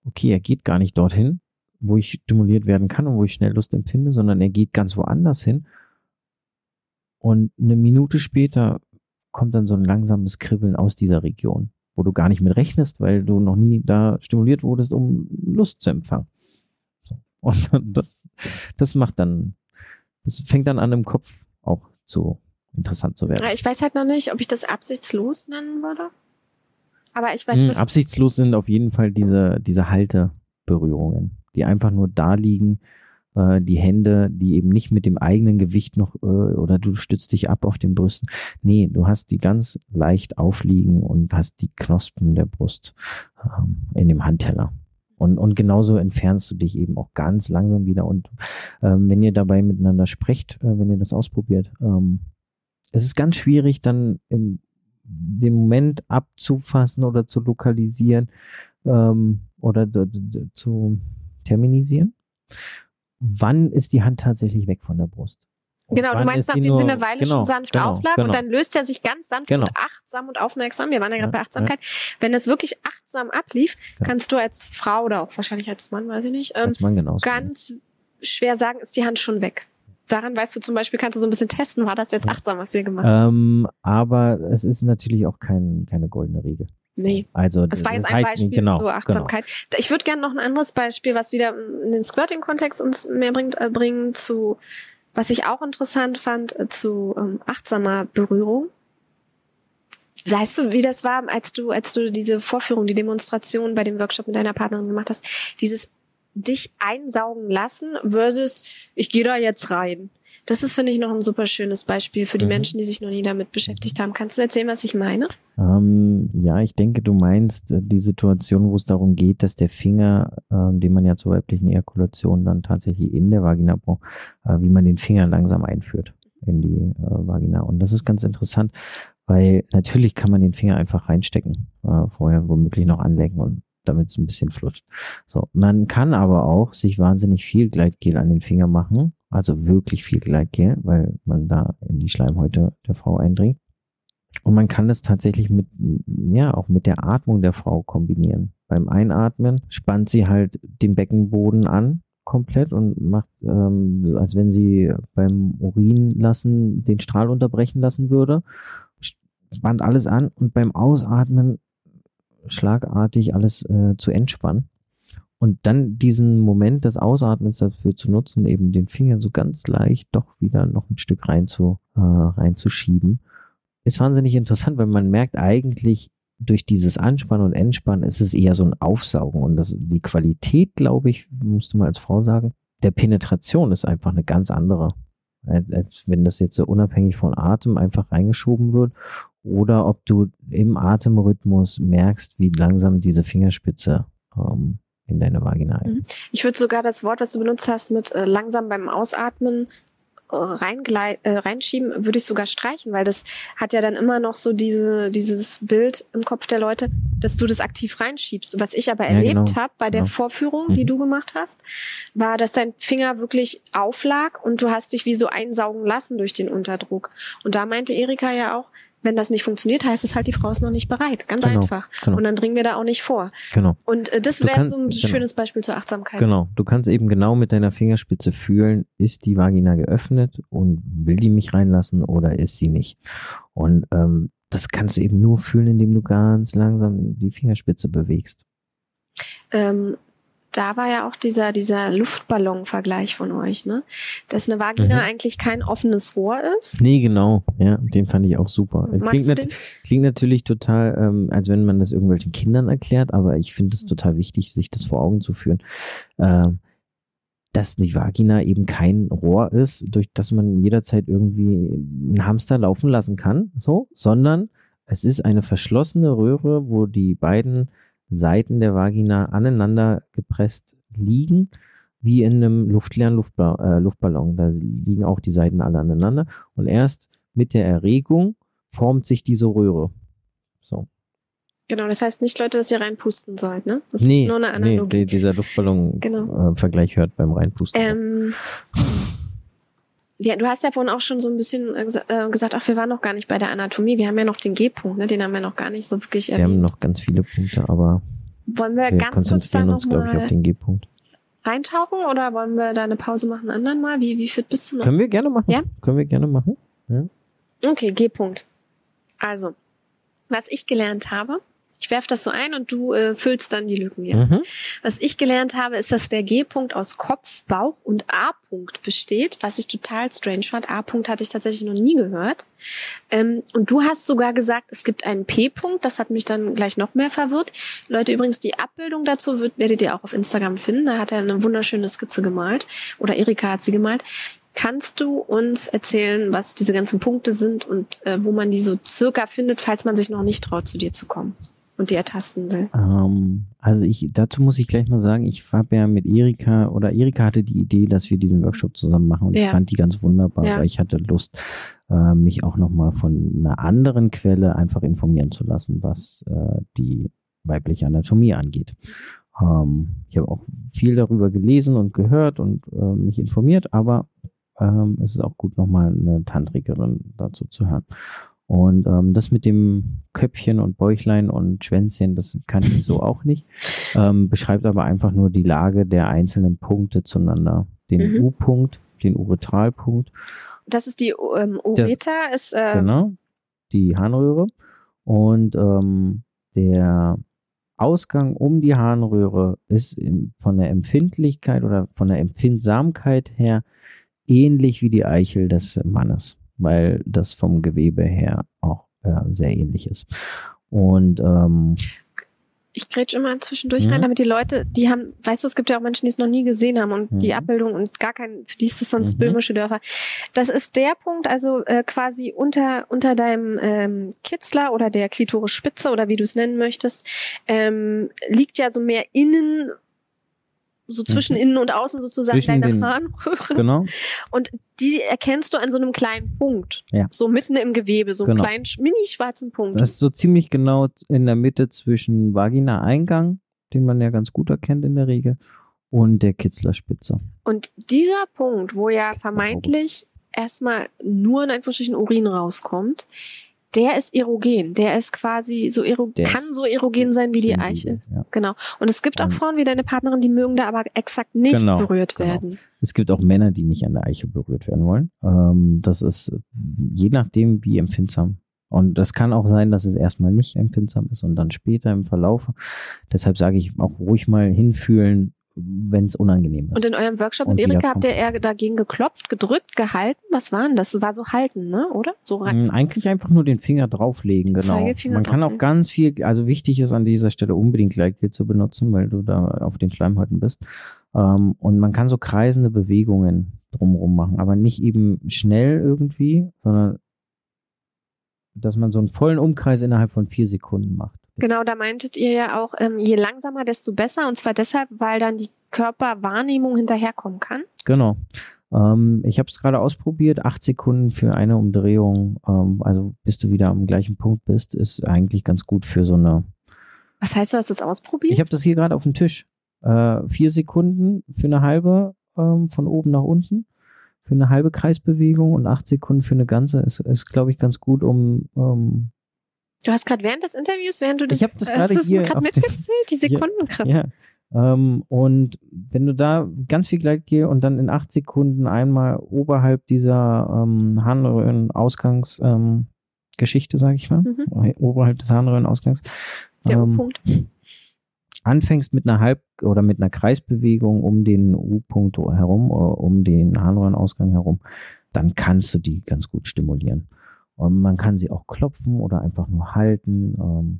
okay, er geht gar nicht dorthin, wo ich stimuliert werden kann und wo ich schnell Lust empfinde, sondern er geht ganz woanders hin. Und eine Minute später kommt dann so ein langsames Kribbeln aus dieser Region, wo du gar nicht mit rechnest, weil du noch nie da stimuliert wurdest, um Lust zu empfangen. *laughs* Und das, das macht dann das fängt dann an im Kopf auch zu interessant zu werden. Ich weiß halt noch nicht, ob ich das absichtslos nennen würde. Aber ich weiß, hm, Absichtslos sind auf jeden Fall diese, diese Halteberührungen, die einfach nur da liegen, äh, die Hände, die eben nicht mit dem eigenen Gewicht noch, äh, oder du stützt dich ab auf den Brüsten. Nee, du hast die ganz leicht aufliegen und hast die Knospen der Brust ähm, in dem Handteller. Und, und genauso entfernst du dich eben auch ganz langsam wieder. Und ähm, wenn ihr dabei miteinander sprecht, äh, wenn ihr das ausprobiert, ähm, es ist ganz schwierig, dann im, den Moment abzufassen oder zu lokalisieren ähm, oder zu terminisieren. Wann ist die Hand tatsächlich weg von der Brust? Genau, du meinst, nachdem sie eine Weile genau, schon sanft genau, auflag genau. und dann löst er sich ganz sanft genau. und achtsam und aufmerksam. Wir waren ja gerade ja, bei Achtsamkeit. Ja. Wenn es wirklich achtsam ablief, ja. kannst du als Frau oder auch wahrscheinlich als Mann, weiß ich nicht, ähm, ganz schwer sagen, ist die Hand schon weg. Daran weißt du zum Beispiel, kannst du so ein bisschen testen, war das jetzt achtsam, was wir gemacht haben. Ähm, aber es ist natürlich auch kein, keine goldene Regel. Nee. Also, das war jetzt ein Beispiel genau, zur Achtsamkeit. Genau. Ich würde gerne noch ein anderes Beispiel, was wieder in den Squirting-Kontext uns mehr bringt, äh, bringen zu was ich auch interessant fand äh, zu ähm, achtsamer Berührung. Weißt du, wie das war, als du, als du diese Vorführung, die Demonstration bei dem Workshop mit deiner Partnerin gemacht hast? Dieses dich einsaugen lassen versus ich gehe da jetzt rein. Das ist, finde ich, noch ein super schönes Beispiel für die mhm. Menschen, die sich noch nie damit beschäftigt haben. Kannst du erzählen, was ich meine? Ähm, ja, ich denke, du meinst äh, die Situation, wo es darum geht, dass der Finger, ähm, den man ja zur weiblichen Ejakulation dann tatsächlich in der Vagina braucht, äh, wie man den Finger langsam einführt in die äh, Vagina. Und das ist ganz interessant, weil natürlich kann man den Finger einfach reinstecken, äh, vorher womöglich noch anlecken und damit es ein bisschen flutscht. So, man kann aber auch sich wahnsinnig viel Gleitgel an den Finger machen, also wirklich viel Gleitgel, weil man da in die Schleimhäute der Frau eindringt. Und man kann das tatsächlich mit, ja, auch mit der Atmung der Frau kombinieren. Beim Einatmen spannt sie halt den Beckenboden an komplett und macht, ähm, als wenn sie beim Urin lassen den Strahl unterbrechen lassen würde, spannt alles an und beim Ausatmen schlagartig alles äh, zu entspannen. Und dann diesen Moment des Ausatmens dafür zu nutzen, eben den Finger so ganz leicht doch wieder noch ein Stück rein zu, äh, reinzuschieben, ist wahnsinnig interessant, weil man merkt eigentlich, durch dieses Anspannen und Entspannen ist es eher so ein Aufsaugen. Und das, die Qualität, glaube ich, musst du mal als Frau sagen, der Penetration ist einfach eine ganz andere. Als wenn das jetzt so unabhängig von Atem einfach reingeschoben wird oder ob du im Atemrhythmus merkst, wie langsam diese Fingerspitze ähm, in deine Vagina. Mhm. Ich würde sogar das Wort, was du benutzt hast, mit äh, langsam beim Ausatmen reinglei äh, reinschieben, würde ich sogar streichen, weil das hat ja dann immer noch so diese, dieses Bild im Kopf der Leute, dass du das aktiv reinschiebst. Was ich aber erlebt ja, genau. habe bei der genau. Vorführung, die mhm. du gemacht hast, war, dass dein Finger wirklich auflag und du hast dich wie so einsaugen lassen durch den Unterdruck. Und da meinte Erika ja auch, wenn das nicht funktioniert, heißt es halt, die Frau ist noch nicht bereit. Ganz genau, einfach. Genau. Und dann dringen wir da auch nicht vor. Genau. Und äh, das wäre so ein genau. schönes Beispiel zur Achtsamkeit. Genau. Du kannst eben genau mit deiner Fingerspitze fühlen, ist die Vagina geöffnet und will die mich reinlassen oder ist sie nicht. Und ähm, das kannst du eben nur fühlen, indem du ganz langsam die Fingerspitze bewegst. Ähm, da war ja auch dieser, dieser Luftballon-Vergleich von euch, ne? Dass eine Vagina mhm. eigentlich kein offenes Rohr ist. Nee, genau. Ja, den fand ich auch super. Klingt, nat klingt, natürlich total, ähm, als wenn man das irgendwelchen Kindern erklärt, aber ich finde es total wichtig, sich das vor Augen zu führen. Ähm, dass die Vagina eben kein Rohr ist, durch das man jederzeit irgendwie einen Hamster laufen lassen kann, so, sondern es ist eine verschlossene Röhre, wo die beiden Seiten der Vagina aneinander gepresst liegen, wie in einem luftleeren Luftba äh, Luftballon. Da liegen auch die Seiten alle aneinander. Und erst mit der Erregung formt sich diese Röhre. So. Genau, das heißt nicht, Leute, dass ihr reinpusten sollt, ne? Das nee, ist nur eine Analogie. Nee, dieser Luftballon-Vergleich genau. äh, hört beim Reinpusten. Ähm, ja, du hast ja vorhin auch schon so ein bisschen äh, äh, gesagt, ach, wir waren noch gar nicht bei der Anatomie. Wir haben ja noch den G-Punkt, ne? den haben wir noch gar nicht so wirklich erwähnt. Wir haben noch ganz viele Punkte, aber wollen wir, wir ganz konzentrieren kurz da uns, glaube ich, auf den G-Punkt. Reintauchen oder wollen wir da eine Pause machen, anderen mal? Wie, wie fit bist du noch? Können wir gerne machen. Ja? Können wir gerne machen. Ja. Okay, G-Punkt. Also, was ich gelernt habe, ich werfe das so ein und du äh, füllst dann die Lücken, ja. Mhm. Was ich gelernt habe, ist, dass der G-Punkt aus Kopf, Bauch und A-Punkt besteht, was ich total strange fand. A-Punkt hatte ich tatsächlich noch nie gehört. Ähm, und du hast sogar gesagt, es gibt einen P-Punkt. Das hat mich dann gleich noch mehr verwirrt. Leute, übrigens, die Abbildung dazu wird, werdet ihr auch auf Instagram finden. Da hat er eine wunderschöne Skizze gemalt. Oder Erika hat sie gemalt. Kannst du uns erzählen, was diese ganzen Punkte sind und äh, wo man die so circa findet, falls man sich noch nicht traut, zu dir zu kommen? Und die ertasten will? Ähm, also ich, dazu muss ich gleich mal sagen, ich habe ja mit Erika oder Erika hatte die Idee, dass wir diesen Workshop zusammen machen und ja. ich fand die ganz wunderbar, ja. weil ich hatte Lust, äh, mich auch nochmal von einer anderen Quelle einfach informieren zu lassen, was äh, die weibliche Anatomie angeht. Ähm, ich habe auch viel darüber gelesen und gehört und äh, mich informiert, aber ähm, es ist auch gut, nochmal eine Tantrikerin dazu zu hören. Und ähm, das mit dem Köpfchen und Bäuchlein und Schwänzchen, das kann ich so auch nicht. Ähm, beschreibt aber einfach nur die Lage der einzelnen Punkte zueinander. Den mhm. U-Punkt, den Uretralpunkt. Das ist die ähm, Ureter, das, ist äh genau die Harnröhre und ähm, der Ausgang um die Harnröhre ist im, von der Empfindlichkeit oder von der Empfindsamkeit her ähnlich wie die Eichel des Mannes weil das vom Gewebe her auch äh, sehr ähnlich ist. Und ähm, ich grätsch immer zwischendurch rein, mhm. damit die Leute, die haben, weißt du, es gibt ja auch Menschen, die es noch nie gesehen haben und mhm. die Abbildung und gar kein, für die ist das sonst mhm. böhmische Dörfer. Das ist der Punkt, also äh, quasi unter unter deinem ähm, Kitzler oder der Klitorisspitze oder wie du es nennen möchtest, ähm, liegt ja so mehr innen so zwischen mhm. innen und außen sozusagen zwischen deine Harnröhre. *laughs* Genau. Und die erkennst du an so einem kleinen Punkt. Ja. So mitten im Gewebe, so genau. einen kleinen mini schwarzen Punkt. Das ist so ziemlich genau in der Mitte zwischen Vagina-Eingang den man ja ganz gut erkennt in der Regel, und der Kitzlerspitze. Und dieser Punkt, wo ja vermeintlich erstmal nur in Anführungsstrichen Urin rauskommt, der ist erogen. Der ist quasi so ero Der kann so erogen sein wie die Eiche. Ja. Genau. Und es gibt auch Frauen wie deine Partnerin, die mögen da aber exakt nicht Genau, berührt genau. werden. Es gibt auch Männer, die nicht an der Eiche berührt werden wollen. Ähm, das ist je nachdem, wie empfindsam. Und das kann auch sein, dass es erstmal nicht empfindsam ist und dann später im Verlauf. Deshalb sage ich auch ruhig mal hinfühlen, wenn es unangenehm ist. Und in eurem Workshop Und mit Erika habt ihr eher dagegen geklopft, gedrückt, gehalten? Was war denn das? War so halten, ne? Oder? So rein. Mm, Eigentlich einfach nur den Finger drauflegen, genau. Zeigefinger Man kann auch drauflegen. ganz viel, also wichtig ist an dieser Stelle unbedingt Gleitgel zu benutzen, weil du da auf den Schleimhäuten bist. Ähm, und man kann so kreisende Bewegungen drumherum machen, aber nicht eben schnell irgendwie, sondern dass man so einen vollen Umkreis innerhalb von vier Sekunden macht. Genau, da meintet ihr ja auch, ähm, je langsamer, desto besser. Und zwar deshalb, weil dann die Körperwahrnehmung hinterherkommen kann. Genau. Ähm, ich habe es gerade ausprobiert. Acht Sekunden für eine Umdrehung, ähm, also bis du wieder am gleichen Punkt bist, ist eigentlich ganz gut für so eine Was heißt, du hast das ausprobiert? Ich habe das hier gerade auf dem Tisch. Äh, vier Sekunden für eine halbe ähm, von oben nach unten. Für eine halbe Kreisbewegung und acht Sekunden für eine ganze ist, ist glaube ich, ganz gut, um. Ähm, du hast gerade während des Interviews, während du das, Ich hab das äh, gerade hier dem- mitgezählt, die *laughs* Sekunden, krass. ja. Ähm, und wenn du da ganz viel Gleitgel und dann in acht Sekunden einmal oberhalb dieser ähm, Harnröhren-Ausgangsgeschichte, ähm, Geschichte, sag ich mal, Mhm. oberhalb des Harnröhren-Ausgangs, Der ähm, U-Punkt. anfängst mit einer Halb- oder mit einer Kreisbewegung um den U-Punkt herum, oder um den Harnröhrenausgang herum, dann kannst du die ganz gut stimulieren. Und man kann sie auch klopfen oder einfach nur halten, ähm,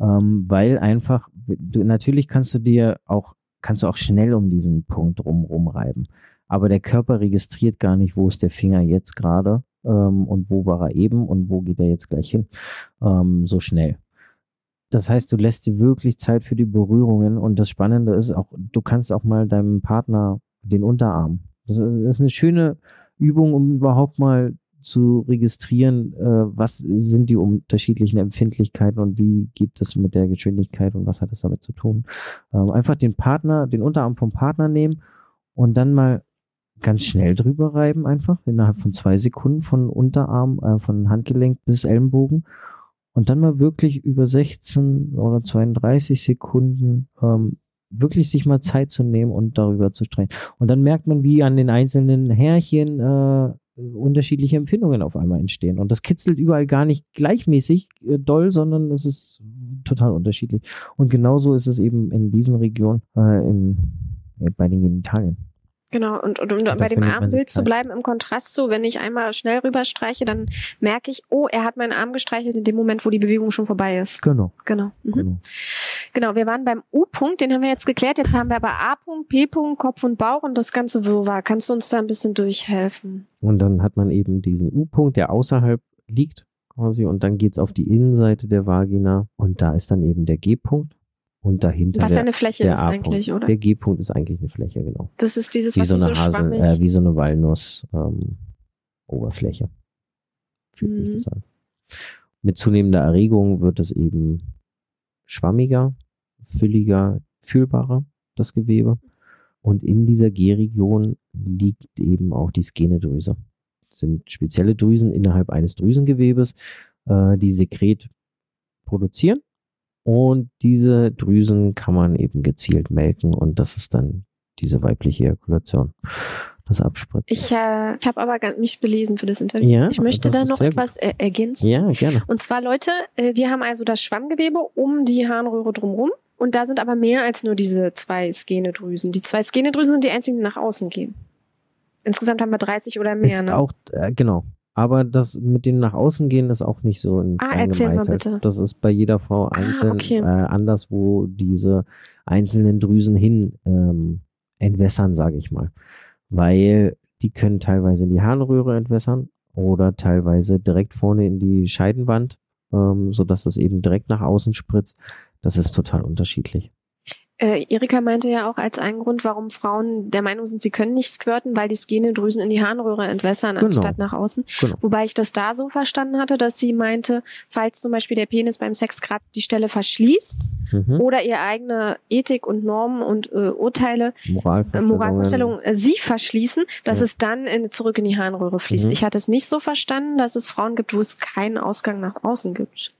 ähm, weil einfach, du, natürlich kannst du dir auch, kannst du auch schnell um diesen Punkt rum rumreiben. Aber der Körper registriert gar nicht, wo ist der Finger jetzt gerade ähm, und wo war er eben und wo geht er jetzt gleich hin, ähm, so schnell. Das heißt, du lässt dir wirklich Zeit für die Berührungen und das Spannende ist auch, du kannst auch mal deinem Partner den Unterarm. Das ist, das ist eine schöne Übung, um überhaupt mal zu registrieren, äh, was sind die unterschiedlichen Empfindlichkeiten und wie geht das mit der Geschwindigkeit und was hat das damit zu tun. Ähm, einfach den Partner, den Unterarm vom Partner nehmen und dann mal ganz schnell drüber reiben, einfach innerhalb von zwei Sekunden von Unterarm, äh, von Handgelenk bis Ellenbogen und dann mal wirklich über 16 oder 32 Sekunden ähm, wirklich sich mal Zeit zu nehmen und darüber zu streichen. Und dann merkt man, wie an den einzelnen Härchen äh, unterschiedliche Empfindungen auf einmal entstehen. Und das kitzelt überall gar nicht gleichmäßig äh, doll, sondern es ist total unterschiedlich. Und genauso ist es eben in diesen Regionen äh, im, äh, bei den Genitalien. Genau, und, und um Da bei dem Armbild zu Zeit. bleiben, im Kontrast zu, wenn ich einmal schnell rüberstreiche, dann merke ich, oh, er hat meinen Arm gestreichelt in dem Moment, wo die Bewegung schon vorbei ist. Genau. Genau. Mhm. genau. Genau, wir waren beim U-Punkt, den haben wir jetzt geklärt. Jetzt haben wir aber A-Punkt, P-Punkt, Kopf und Bauch und das ganze Wirrwarr. Kannst du uns da ein bisschen durchhelfen? Und dann hat man eben diesen U-Punkt, der außerhalb liegt quasi und dann geht's auf die Innenseite der Vagina und da ist dann eben der G-Punkt und dahinter Was der, eine Fläche der ist eigentlich, oder? Der G-Punkt ist eigentlich eine Fläche, genau. Das ist dieses, Wie was so eine so Hasel, äh, wie so eine Walnuss ähm, Oberfläche. Fühlt sich Mhm. das an. Mit zunehmender Erregung wird es eben schwammiger, fülliger, fühlbarer, das Gewebe. Und in dieser G-Region liegt eben auch die Skenedrüse. Das sind spezielle Drüsen innerhalb eines Drüsengewebes, äh, die Sekret produzieren. Und diese Drüsen kann man eben gezielt melken und das ist dann diese weibliche Ejakulation, das Abspritzen. Ich, äh, ich habe aber mich belesen für das Interview. Ja, ich möchte da noch etwas äh, ergänzen. ja, gerne. Und zwar, Leute, äh, wir haben also das Schwammgewebe um die Harnröhre drumherum. Und da sind aber mehr als nur diese zwei Skenedrüsen. Die zwei Skenedrüsen sind die einzigen, die nach außen gehen. Insgesamt haben wir 30 oder mehr, ist ne? auch, äh, genau. Aber das mit dem nach außen gehen ist auch nicht so in Ah, erzähl mal bitte. Das ist bei jeder Frau einzeln okay. äh, anders, wo diese einzelnen Drüsen hin ähm, entwässern, sage ich mal. Weil die können teilweise in die Harnröhre entwässern oder teilweise direkt vorne in die Scheidenwand, ähm, sodass das eben direkt nach außen spritzt. Das ist total unterschiedlich. Äh, Erika meinte ja auch als einen Grund, warum Frauen der Meinung sind, sie können nicht squirten, weil die Skenedrüsen in die Harnröhre entwässern, Genau. anstatt nach außen. Genau. Wobei ich das da so verstanden hatte, dass sie meinte, falls zum Beispiel der Penis beim Sex gerade die Stelle verschließt Mhm. oder ihr eigene Ethik und Normen und äh, Urteile, äh, Moralvorstellungen. Moralvorstellungen äh, sie verschließen, dass Ja. es dann in, zurück in die Harnröhre fließt. Mhm. Ich hatte es nicht so verstanden, dass es Frauen gibt, wo es keinen Ausgang nach außen gibt.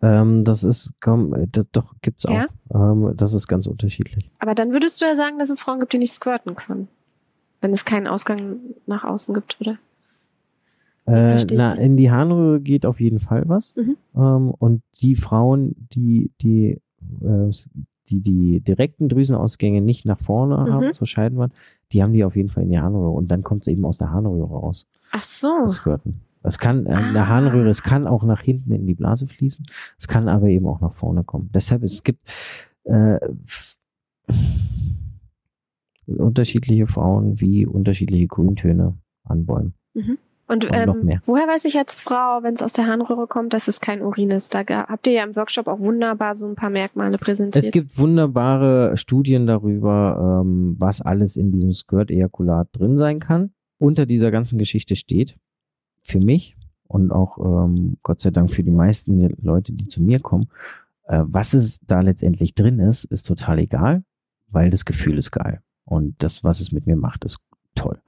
Ähm, das ist, komm, äh, das, doch, gibt's auch. Ja? Ähm, das ist ganz unterschiedlich. Aber dann würdest du ja sagen, dass es Frauen gibt, die nicht squirten können. Wenn es keinen Ausgang nach außen gibt, oder? Äh, na, in die Harnröhre geht auf jeden Fall was. Mhm. Ähm, und die Frauen, die, die, äh, die, die direkten Drüsenausgänge nicht nach vorne Mhm. haben, zur Scheidewand, die haben die auf jeden Fall in die Harnröhre. Und dann kommt es eben aus der Harnröhre raus. Ach so. Das Squirten. Es kann äh, in der Ah. Harnröhre, es kann auch nach hinten in die Blase fließen. Es kann aber eben auch nach vorne kommen. Deshalb, es gibt äh, unterschiedliche Frauen wie unterschiedliche Grüntöne an Bäumen. Und, Und noch ähm, mehr. woher weiß ich als Frau, wenn es aus der Harnröhre kommt, dass es kein Urin ist? Da habt ihr ja im Workshop auch wunderbar so ein paar Merkmale präsentiert. Es gibt wunderbare Studien darüber, ähm, was alles in diesem Skirt-Ejakulat drin sein kann. Unter dieser ganzen Geschichte steht, für mich und auch ähm, Gott sei Dank für die meisten Leute, die zu mir kommen, äh, was es da letztendlich drin ist, ist total egal, weil das Gefühl ist geil. Und das, was es mit mir macht, ist toll.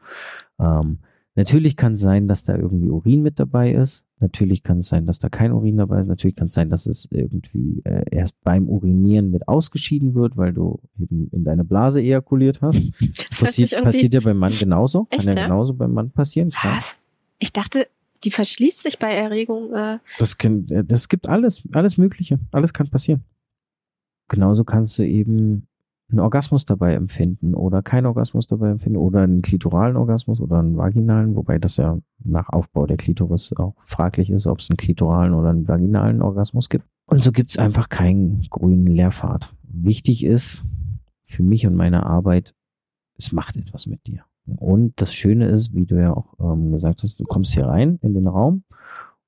Ähm, natürlich kann es sein, dass da irgendwie Urin mit dabei ist. Natürlich kann es sein, dass da kein Urin dabei ist. Natürlich kann es sein, dass es irgendwie äh, erst beim Urinieren mit ausgeschieden wird, weil du eben in deine Blase ejakuliert hast. *laughs* das Passiert, passiert ja beim Mann genauso. Echt, kann ja, ja? genauso beim Mann passieren. Klar. Was? Ich dachte, die verschließt sich bei Erregung. Äh, Das, kann, äh, das gibt alles, alles Mögliche. Alles kann passieren. Genauso kannst du eben einen Orgasmus dabei empfinden oder keinen Orgasmus dabei empfinden oder einen klitoralen Orgasmus oder einen vaginalen, wobei das ja nach Aufbau der Klitoris auch fraglich ist, ob es einen klitoralen oder einen vaginalen Orgasmus gibt. Und so gibt es einfach keinen grünen Leerpfad. Wichtig ist für mich und meine Arbeit, es macht etwas mit dir. Und das Schöne ist, wie du ja auch ähm, gesagt hast, du kommst hier rein in den Raum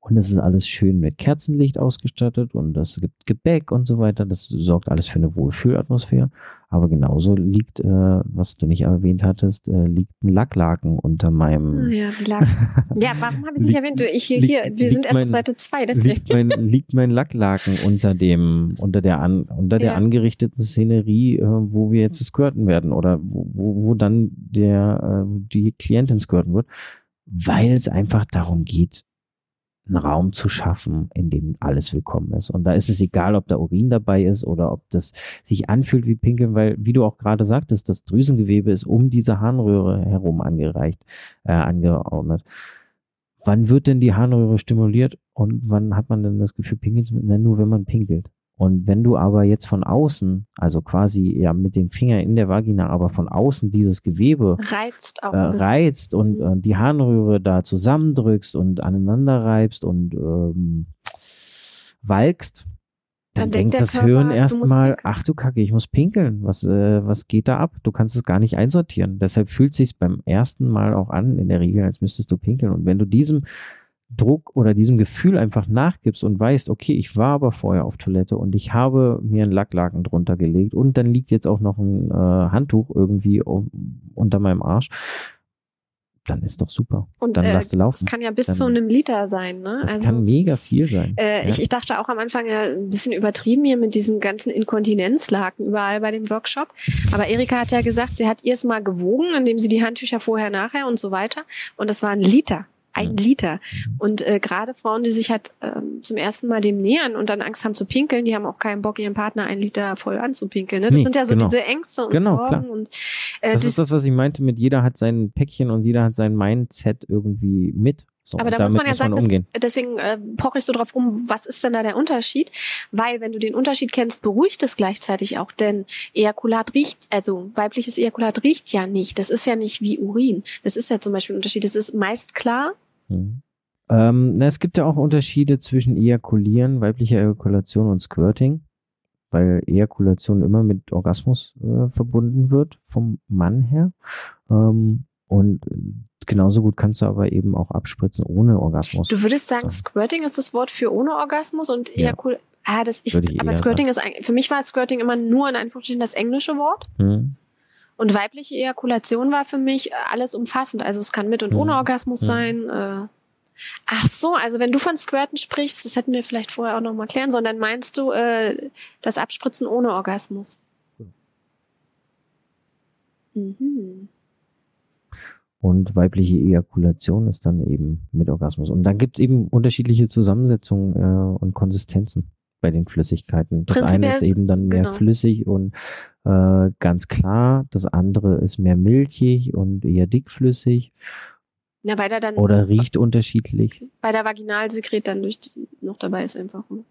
und es ist alles schön mit Kerzenlicht ausgestattet und es gibt Gebäck und so weiter. Das sorgt alles für eine Wohlfühlatmosphäre. Aber genauso liegt, äh, was du nicht erwähnt hattest, äh, liegt ein Lacklaken unter meinem. ja, die lag. *laughs* ja, warum habe ich es nicht erwähnt? Du, Ich hier, liegt- hier wir sind erst auf Seite 2, deswegen. liegt mein, liegt mein Lacklaken unter dem, unter der an, unter der Ja. angerichteten Szenerie, äh, wo wir jetzt squirten werden oder wo, wo, wo dann der, äh, die Klientin squirten wird, weil es einfach darum geht, einen Raum zu schaffen, in dem alles willkommen ist. Und da ist es egal, ob da Urin dabei ist oder ob das sich anfühlt wie Pinkeln, weil, wie du auch gerade sagtest, das Drüsengewebe ist um diese Harnröhre herum angereicht, äh, angeordnet. Wann wird denn die Harnröhre stimuliert und wann hat man denn das Gefühl, pinkeln zu müssen? Nur wenn man pinkelt. Und wenn du aber jetzt von außen, also quasi ja mit den Fingern in der Vagina, aber von außen dieses Gewebe Reizt auch äh, reizt und Mhm. äh, die Harnröhre da zusammendrückst und aneinander reibst und ähm, walkst, dann, Dann denkt das Körper, Hirn erstmal, ach du Kacke, ich muss pinkeln. Was, äh, was geht da ab? Du kannst es gar nicht einsortieren. Deshalb fühlt sich beim ersten Mal auch an, in der Regel, als müsstest du pinkeln. Und wenn du diesem Druck oder diesem Gefühl einfach nachgibst und weißt, okay, ich war aber vorher auf Toilette und ich habe mir einen Lacklaken drunter gelegt und dann liegt jetzt auch noch ein äh, Handtuch irgendwie um, unter meinem Arsch, dann ist doch super. Und dann äh, lass du laufen. es kann ja bis Dann- zu einem Liter sein, ne? Das kann es mega viel sein. Äh, ja. ich, ich dachte auch am Anfang ja ein bisschen übertrieben hier mit diesen ganzen Inkontinenzlaken überall bei dem Workshop. *laughs* Aber Erika hat ja gesagt, sie hat ihr es mal gewogen, indem sie die Handtücher vorher, nachher und so weiter. Und das war ein Liter. Ein Mhm. Liter. Und äh, gerade Frauen, die sich halt ähm, zum ersten Mal dem nähern und dann Angst haben zu pinkeln, die haben auch keinen Bock, ihren Partner ein Liter voll anzupinkeln. Ne? Das Nee, sind ja so genau. diese Ängste und Genau, Sorgen. klar. Und, äh, das das, ist das, was ich meinte mit jeder hat sein Päckchen und jeder hat sein Mindset irgendwie mit. So, Aber da muss man ja sagen, dass- umgehen. deswegen äh, poche ich so drauf rum, was ist denn da der Unterschied? Weil wenn du den Unterschied kennst, beruhigt es gleichzeitig auch, denn Ejakulat riecht, also weibliches Ejakulat riecht ja nicht. Das ist ja nicht wie Urin. Das ist ja zum Beispiel ein Unterschied. Das ist meist klar. Mhm. Ähm, na, es gibt ja auch Unterschiede zwischen Ejakulieren, weiblicher Ejakulation und Squirting, weil Ejakulation immer mit Orgasmus äh, verbunden wird vom Mann her. Ähm, und äh, genauso gut kannst du aber eben auch abspritzen ohne Orgasmus. Du würdest sagen, So. Squirting ist das Wort für ohne Orgasmus und Ja. Ejakul Ah, das ich, Würde ich aber Squirting ist eigentlich, für mich war Squirting immer nur in Anführungsstrichen das englische Wort. Hm. Und weibliche Ejakulation war für mich alles umfassend. Also es kann mit und Mhm. ohne Orgasmus Mhm. sein. Äh. Ach so, also wenn du von Squirten sprichst, das hätten wir vielleicht vorher auch noch mal klären sollen, dann meinst du äh, das Abspritzen ohne Orgasmus. Mhm. Und weibliche Ejakulation ist dann eben mit Orgasmus. Und dann gibt es eben unterschiedliche Zusammensetzungen äh, und Konsistenzen bei den Flüssigkeiten. Das Prinzipiell eine ist ist- eben dann mehr genau. flüssig und äh, ganz klar. Das andere ist mehr milchig und eher dickflüssig Ja, weil da dann oder riecht unterschiedlich. bei der Vaginalsekret dann durch die, noch dabei ist einfach. ne?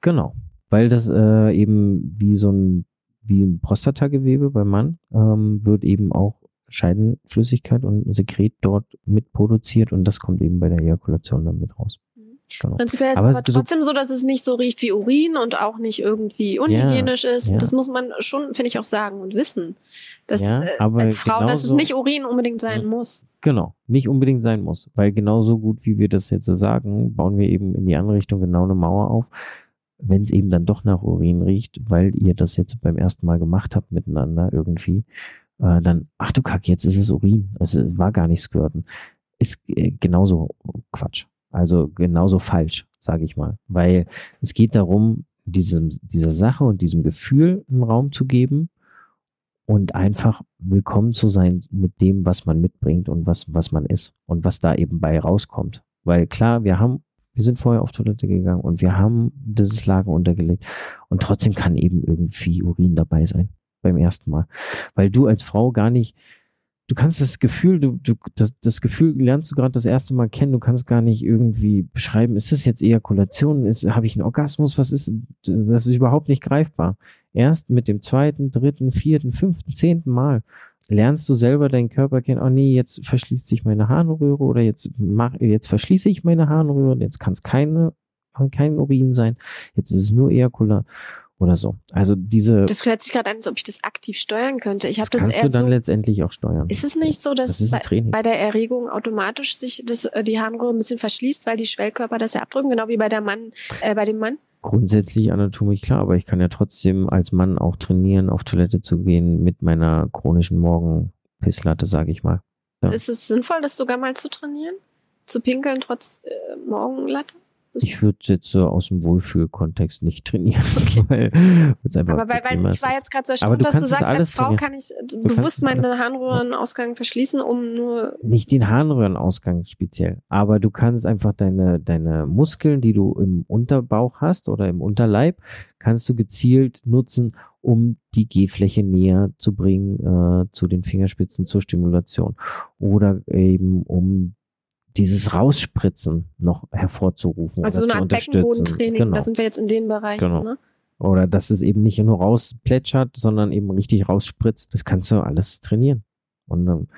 Genau. Weil das äh, eben wie so ein, wie ein Prostatagewebe beim Mann ähm, wird eben auch Scheidenflüssigkeit und Sekret dort mitproduziert und das kommt eben bei der Ejakulation dann mit raus. Genau. Prinzipiell ist Aber es aber trotzdem so, dass es nicht so riecht wie Urin und auch nicht irgendwie unhygienisch ist. ja. Das muss man schon, finde ich, auch sagen und wissen. Dass Ja, äh, aber als Frau, dass es nicht Urin unbedingt sein muss. Genau, nicht unbedingt sein muss, weil genauso gut wie wir das jetzt sagen, bauen wir eben in die andere Richtung genau eine Mauer auf, wenn es eben dann doch nach Urin riecht, weil ihr das jetzt beim ersten Mal gemacht habt miteinander irgendwie, äh, dann, ach du Kack, jetzt ist es Urin, es war gar nicht Squirten. Ist äh, genauso Quatsch, also genauso falsch, sage ich mal, weil es geht darum, diesem, dieser Sache und diesem Gefühl einen Raum zu geben, und einfach willkommen zu sein mit dem, was man mitbringt und was, was man ist und was da eben bei rauskommt. Weil klar, wir haben, wir sind vorher auf Toilette gegangen und wir haben dieses Lager untergelegt und trotzdem kann eben irgendwie Urin dabei sein beim ersten Mal. Weil du als Frau gar nicht, du kannst das Gefühl, du, du, das, das Gefühl lernst du gerade das erste Mal kennen, du kannst gar nicht irgendwie beschreiben, ist das jetzt Ejakulation, ist, habe ich einen Orgasmus, was ist, das ist überhaupt nicht greifbar. Erst mit dem zweiten, dritten, vierten, fünften, zehnten Mal lernst du selber deinen Körper kennen, oh nee, jetzt verschließt sich meine Harnröhre oder jetzt mach, jetzt verschließe ich meine Harnröhre, jetzt kann es keine, kein Urin sein, jetzt ist es nur Ejakulat oder so. Also diese Das hört sich gerade an, als ob ich das aktiv steuern könnte. Ich habe das kannst du erst dann so. letztendlich auch steuern. Ist es nicht so, dass Das bei, bei der Erregung automatisch sich das, äh, die Harnröhre ein bisschen verschließt, weil die Schwellkörper das ja abdrücken, genau wie bei der Mann, äh, bei dem Mann? Grundsätzlich anatomisch klar, aber ich kann ja trotzdem als Mann auch trainieren, auf Toilette zu gehen mit meiner chronischen Morgenpisslatte, sage ich mal. Ja. Ist es sinnvoll, das sogar mal zu trainieren? Zu pinkeln trotz äh, Morgenlatte? Ich würde jetzt so aus dem Wohlfühlkontext nicht trainieren, *laughs* Okay. weil Aber weil, weil ich war jetzt gerade so erstaunt, du dass du sagst, als Frau trainieren. kann ich äh, kannst bewusst meinen Harnröhrenausgang verschließen, um nur. nicht den Harnröhrenausgang speziell, aber du kannst einfach deine, deine Muskeln, die du im Unterbauch hast oder im Unterleib, kannst du gezielt nutzen, um die G-Fläche näher zu bringen äh, zu den Fingerspitzen zur Stimulation oder eben um dieses Rausspritzen noch hervorzurufen Also so oder eine Art. Beckenbodentraining, Genau. da sind wir jetzt in den Bereichen, Genau. ne? Oder dass es eben nicht nur rausplätschert, sondern eben richtig rausspritzt. Das kannst du alles trainieren. Und ähm,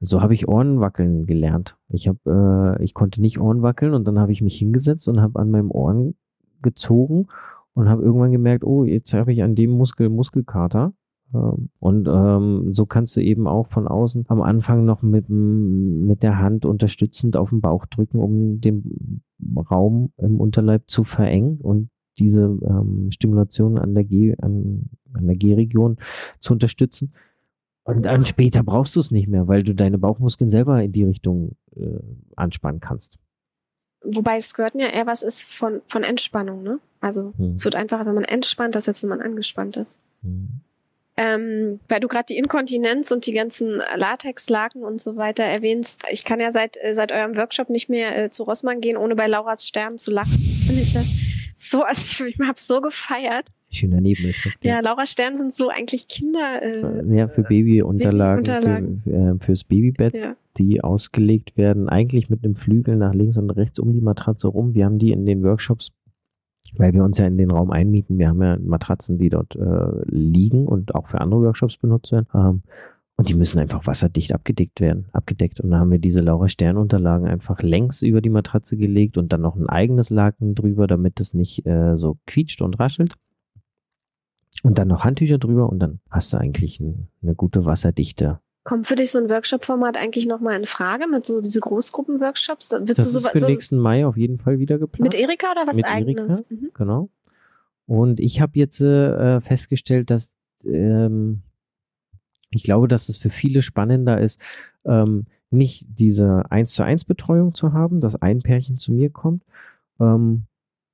so habe ich Ohrenwackeln gelernt. Ich habe, äh, ich konnte nicht Ohren wackeln und dann habe ich mich hingesetzt und habe an meinem Ohren gezogen und habe irgendwann gemerkt, oh, jetzt habe ich an dem Muskel Muskelkater. Ähm, Und ähm, so kannst du eben auch von außen am Anfang noch mit, mit der Hand unterstützend auf den Bauch drücken, um den Raum im Unterleib zu verengen und diese ähm, Stimulation an der G-Region zu unterstützen. Und dann später brauchst du es nicht mehr, weil du deine Bauchmuskeln selber in die Richtung äh, anspannen kannst. Wobei Squirten ja eher was ist von, von Entspannung, ne? Also Hm. es wird einfacher, wenn man entspannt ist, als wenn man angespannt ist. Hm. Ähm, weil du gerade die Inkontinenz und die ganzen Latexlaken und so weiter erwähnst. Ich kann ja seit, äh, seit eurem Workshop nicht mehr äh, zu Rossmann gehen, ohne bei Lauras Stern zu lachen. Das finde ich ja so, also ich, ich habe so gefeiert. Schöner Nebeneffekt. Ja, Laura Stern sind so eigentlich Kinder. Äh, Ja, für Babyunterlagen, Babyunterlagen. Für, äh, fürs Babybett, ja. die ausgelegt werden, eigentlich mit einem Flügel nach links und rechts um die Matratze rum. Wir haben die in den Workshops, weil wir uns ja in den Raum einmieten. Wir haben ja Matratzen, die dort äh, liegen und auch für andere Workshops benutzt werden. Ähm, und die müssen einfach wasserdicht abgedeckt werden, abgedeckt. Und da haben wir diese Laura Stern Unterlagen einfach längs über die Matratze gelegt und dann noch ein eigenes Laken drüber, damit es nicht äh, so quietscht und raschelt. Und dann noch Handtücher drüber und dann hast du eigentlich ein, eine gute Wasserdichte. Kommt für dich so ein Workshop-Format eigentlich nochmal in Frage mit so diese Großgruppen-Workshops? Willst Das du ist so, für so nächsten Mai auf jeden Fall wieder geplant. mit Erika oder was Mit eigenes? Mhm. Genau. Und ich habe jetzt äh, festgestellt, dass ähm, ich glaube, dass es für viele spannender ist, ähm, nicht diese 1 zu 1 Betreuung zu haben, dass ein Pärchen zu mir kommt. Ähm,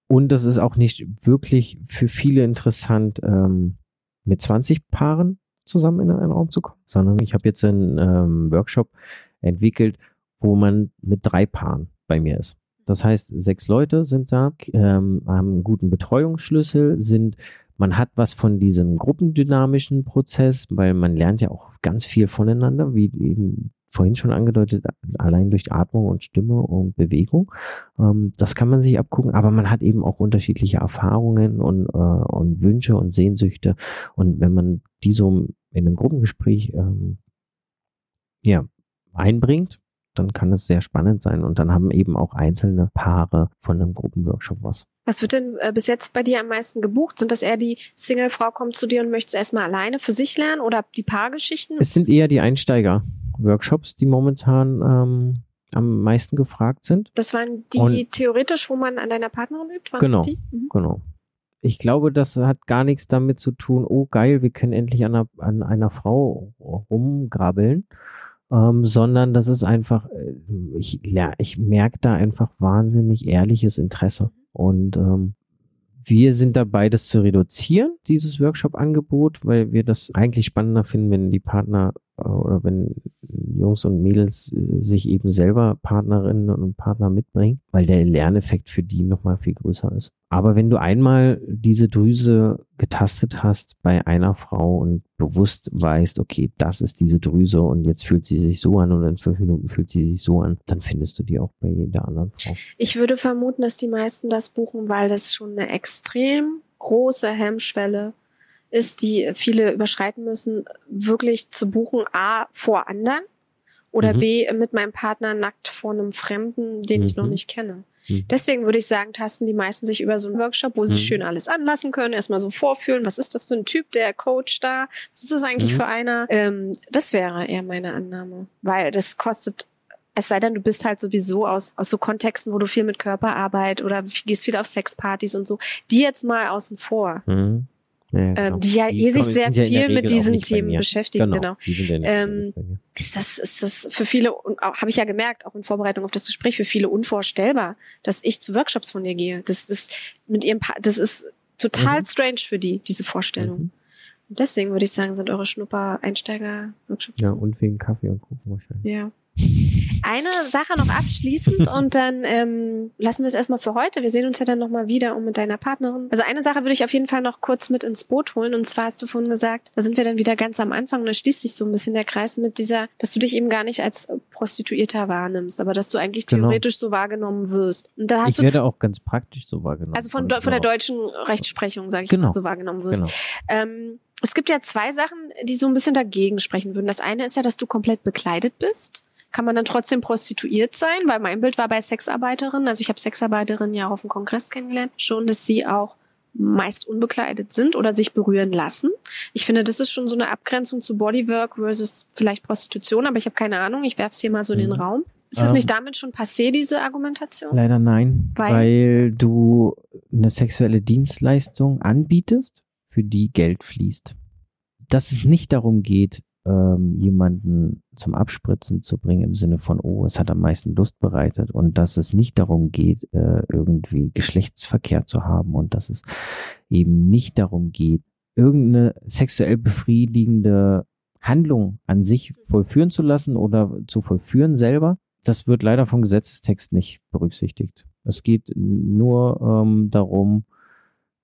und das ist auch nicht wirklich für viele interessant, ähm, mit 20 Paaren zusammen in einen Raum zu kommen, sondern ich habe jetzt einen ähm, Workshop entwickelt, wo man mit drei Paaren bei mir ist. Das heißt, sechs Leute sind da, ähm, haben einen guten Betreuungsschlüssel, sind, man hat was von diesem gruppendynamischen Prozess, weil man lernt ja auch ganz viel voneinander, wie eben vorhin schon angedeutet, allein durch Atmung und Stimme und Bewegung. Ähm, das kann man sich abgucken, aber man hat eben auch unterschiedliche Erfahrungen und, äh, und Wünsche und Sehnsüchte. Und wenn man die so in einem Gruppengespräch ähm, ja, einbringt, dann kann es sehr spannend sein. Und dann haben eben auch einzelne Paare von einem Gruppenworkshop was. Was wird denn äh, bis jetzt bei dir am meisten gebucht? Sind das eher die Single-Frau kommt zu dir und möchte es erstmal alleine für sich lernen oder die Paargeschichten? Es sind eher die Einsteiger-Workshops, die momentan ähm, am meisten gefragt sind. Das waren die und theoretisch, wo man an deiner Partnerin übt? Waren genau, mhm. genau. Ich glaube, das hat gar nichts damit zu tun, oh geil, wir können endlich an einer, an einer Frau rumgrabbeln, ähm, sondern das ist einfach, äh, ich, ich merke da einfach wahnsinnig ehrliches Interesse. Und ähm, wir sind dabei, das zu reduzieren, dieses Workshop-Angebot, weil wir das eigentlich spannender finden, wenn die Partner oder wenn Jungs und Mädels äh, sich eben selber Partnerinnen und Partner mitbringen, weil der Lerneffekt für die nochmal viel größer ist. Aber wenn du einmal diese Drüse getastet hast bei einer Frau und bewusst weißt, okay, das ist diese Drüse und jetzt fühlt sie sich so an und in fünf Minuten fühlt sie sich so an, dann findest du die auch bei jeder anderen Frau. Ich würde vermuten, dass die meisten das buchen, weil das schon eine extrem große Hemmschwelle ist, die viele überschreiten müssen, wirklich zu buchen, A, vor anderen oder mhm. B, mit meinem Partner nackt vor einem Fremden, den mhm. ich noch mhm. nicht kenne. Mhm. Deswegen würde ich sagen, tasten die meisten sich über so einen Workshop, wo sie mhm. schön alles anlassen können, erstmal so vorfühlen, was ist das für ein Typ, der Coach da, was ist das eigentlich für einer? Ähm, das wäre eher meine Annahme, weil das kostet es sei denn, du bist halt sowieso aus, aus so Kontexten, wo du viel mit Körperarbeit oder gehst viel auf Sexpartys und so, die jetzt mal außen vor. Mhm. Ja, ähm, genau. die ja die eh sich sehr viel ja mit diesen Themen beschäftigen, genau. genau. Ähm, ist das, ist das für viele, habe ich ja gemerkt, auch in Vorbereitung auf das Gespräch, für viele unvorstellbar, dass ich zu Workshops von dir gehe. Das ist mit ihrem, pa das ist total mhm. strange für die, diese Vorstellung. Mhm. Und deswegen würde ich sagen, sind eure Schnupper-Einsteiger-Workshops. Ja, und wegen Kaffee und Kuchen wahrscheinlich. Ja. *laughs* Eine Sache noch abschließend *laughs* und dann ähm, lassen wir es erstmal für heute. Wir sehen uns ja dann nochmal wieder um mit deiner Partnerin. Also eine Sache würde ich auf jeden Fall noch kurz mit ins Boot holen und zwar hast du vorhin gesagt, da sind wir dann wieder ganz am Anfang und da schließt sich so ein bisschen der Kreis mit dieser, dass du dich eben gar nicht als Prostituierter wahrnimmst, aber dass du eigentlich genau. theoretisch so wahrgenommen wirst. Und da hast ich werde auch ganz praktisch so wahrgenommen. Also von, von der deutschen Rechtsprechung, sage ich genau. mal, so wahrgenommen wirst. Genau. Ähm, es gibt ja zwei Sachen, die so ein bisschen dagegen sprechen würden. Das eine ist ja, dass du komplett bekleidet bist kann man dann trotzdem prostituiert sein? Weil mein Bild war bei Sexarbeiterinnen, also ich habe Sexarbeiterinnen ja auf dem Kongress kennengelernt, schon, dass sie auch meist unbekleidet sind oder sich berühren lassen. Ich finde, das ist schon so eine Abgrenzung zu Bodywork versus vielleicht Prostitution, aber ich habe keine Ahnung, ich werfe es hier mal so in den mhm. Raum. Ist das ähm, nicht damit schon passé, diese Argumentation? Leider nein, weil? weil du eine sexuelle Dienstleistung anbietest, für die Geld fließt. Dass es nicht darum geht, ähm, jemanden zum Abspritzen zu bringen im Sinne von, oh, es hat am meisten Lust bereitet und dass es nicht darum geht, äh, irgendwie Geschlechtsverkehr zu haben und dass es eben nicht darum geht, irgendeine sexuell befriedigende Handlung an sich vollführen zu lassen oder zu vollführen selber. Das wird leider vom Gesetzestext nicht berücksichtigt. Es geht nur ähm, darum,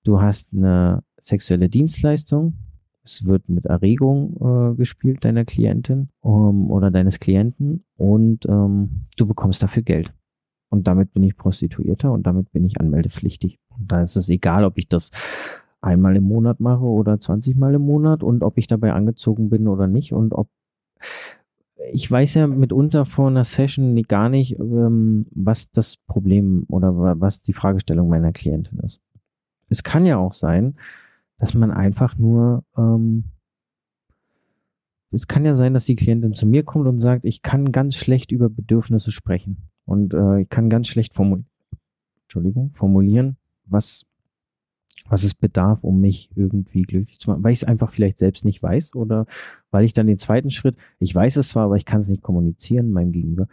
du hast eine sexuelle Dienstleistung, es wird mit Erregung äh, gespielt deiner Klientin um, oder deines Klienten und ähm, du bekommst dafür Geld. Und damit bin ich Prostituierter und damit bin ich anmeldepflichtig. Und da ist es egal, ob ich das einmal im Monat mache oder 20 Mal im Monat und ob ich dabei angezogen bin oder nicht und ob ich weiß ja mitunter vor einer Session gar nicht, ähm, was das Problem oder was die Fragestellung meiner Klientin ist. Es kann ja auch sein, dass man einfach nur, ähm, es kann ja sein, dass die Klientin zu mir kommt und sagt, ich kann ganz schlecht über Bedürfnisse sprechen und äh, ich kann ganz schlecht formulieren, Entschuldigung, formulieren, was was es bedarf, um mich irgendwie glücklich zu machen, weil ich es einfach vielleicht selbst nicht weiß oder weil ich dann den zweiten Schritt, ich weiß es zwar, aber ich kann es nicht kommunizieren meinem Gegenüber,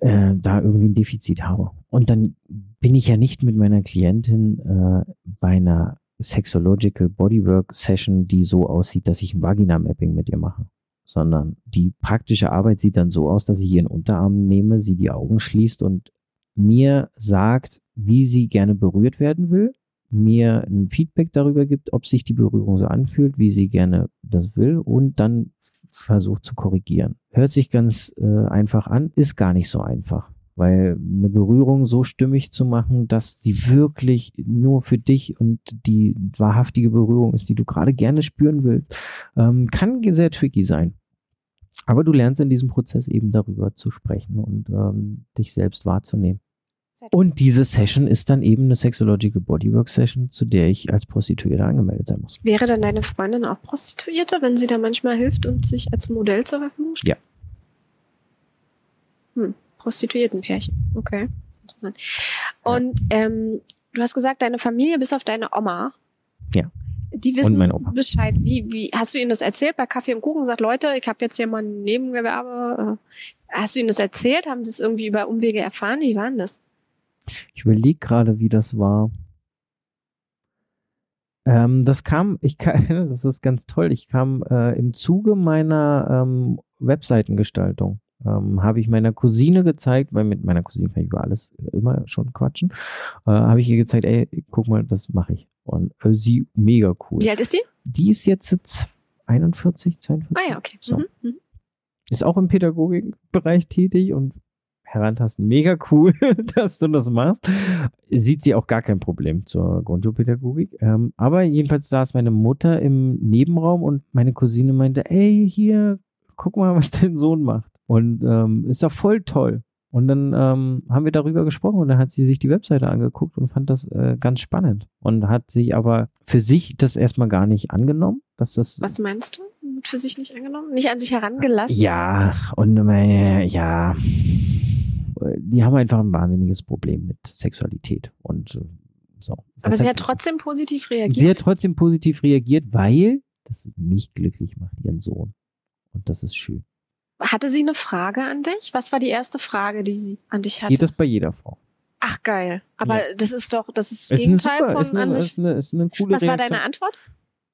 äh, da irgendwie ein Defizit habe. Und dann bin ich ja nicht mit meiner Klientin äh, bei einer Sexological Bodywork Session, die so aussieht, dass ich ein Vagina-Mapping mit ihr mache, sondern die praktische Arbeit sieht dann so aus, dass ich ihren Unterarm nehme, sie die Augen schließt und mir sagt, wie sie gerne berührt werden will, mir ein Feedback darüber gibt, ob sich die Berührung so anfühlt, wie sie gerne das will und dann versucht zu korrigieren. Hört sich ganz äh, einfach an, ist gar nicht so einfach, weil eine Berührung so stimmig zu machen, dass sie wirklich nur für dich und die wahrhaftige Berührung ist, die du gerade gerne spüren willst, ähm, kann sehr tricky sein. Aber du lernst in diesem Prozess eben darüber zu sprechen und ähm, dich selbst wahrzunehmen. Und diese Session ist dann eben eine Sexological Bodywork Session, zu der ich als Prostituierte angemeldet sein muss. Wäre dann deine Freundin auch Prostituierte, wenn sie da manchmal hilft und sich als Modell zur Verfügung stellt? Ja. Hm, Prostituiertenpärchen. Okay, interessant. Und ähm, du hast gesagt, deine Familie bis auf deine Oma. Ja. Die wissen Bescheid. Wie, wie hast du ihnen das erzählt bei Kaffee und Kuchen? Sagt Leute, ich habe jetzt hier mal ein Nebengewerbe. Äh, hast du ihnen das erzählt? Haben sie es irgendwie über Umwege erfahren? Wie war denn das? Ich überlege gerade, wie das war. Ähm, das kam, ich kann, *laughs* das ist ganz toll. Ich kam äh, im Zuge meiner ähm, Webseitengestaltung. Ähm, habe ich meiner Cousine gezeigt, weil mit meiner Cousine kann ich über alles immer schon quatschen, äh, habe ich ihr gezeigt, ey, guck mal, das mache ich. Und äh, sie mega cool. Wie alt ist die? Die ist jetzt 41, 42. Ah ja, okay. So. Mhm, mhm. Ist auch im Pädagogikbereich tätig und herantasten. Mega cool, *laughs* dass du das machst. Sieht sie auch gar kein Problem zur Grundschulpädagogik. Ähm, aber jedenfalls saß meine Mutter im Nebenraum und meine Cousine meinte, ey, hier, guck mal, was dein Sohn macht. Und ähm, ist doch voll toll. Und dann ähm, haben wir darüber gesprochen und dann hat sie sich die Webseite angeguckt und fand das äh, ganz spannend und hat sich aber für sich das erstmal gar nicht angenommen, dass das. Was meinst du? Für sich nicht angenommen? Nicht an sich herangelassen? Ja, und meine, ja, die haben einfach ein wahnsinniges Problem mit Sexualität und äh, so. Aber sie hat trotzdem positiv reagiert. Sie hat trotzdem positiv reagiert, weil das mich glücklich macht, ihren Sohn. Und das ist schön. Hatte sie eine Frage an dich? Was war die erste Frage, die sie an dich hatte? Geht das bei jeder Frau. Ach geil. Aber ja. das ist doch, das ist das Gegenteil super, von ist eine, an sich. Ist eine, ist eine coole Was war deine Antwort?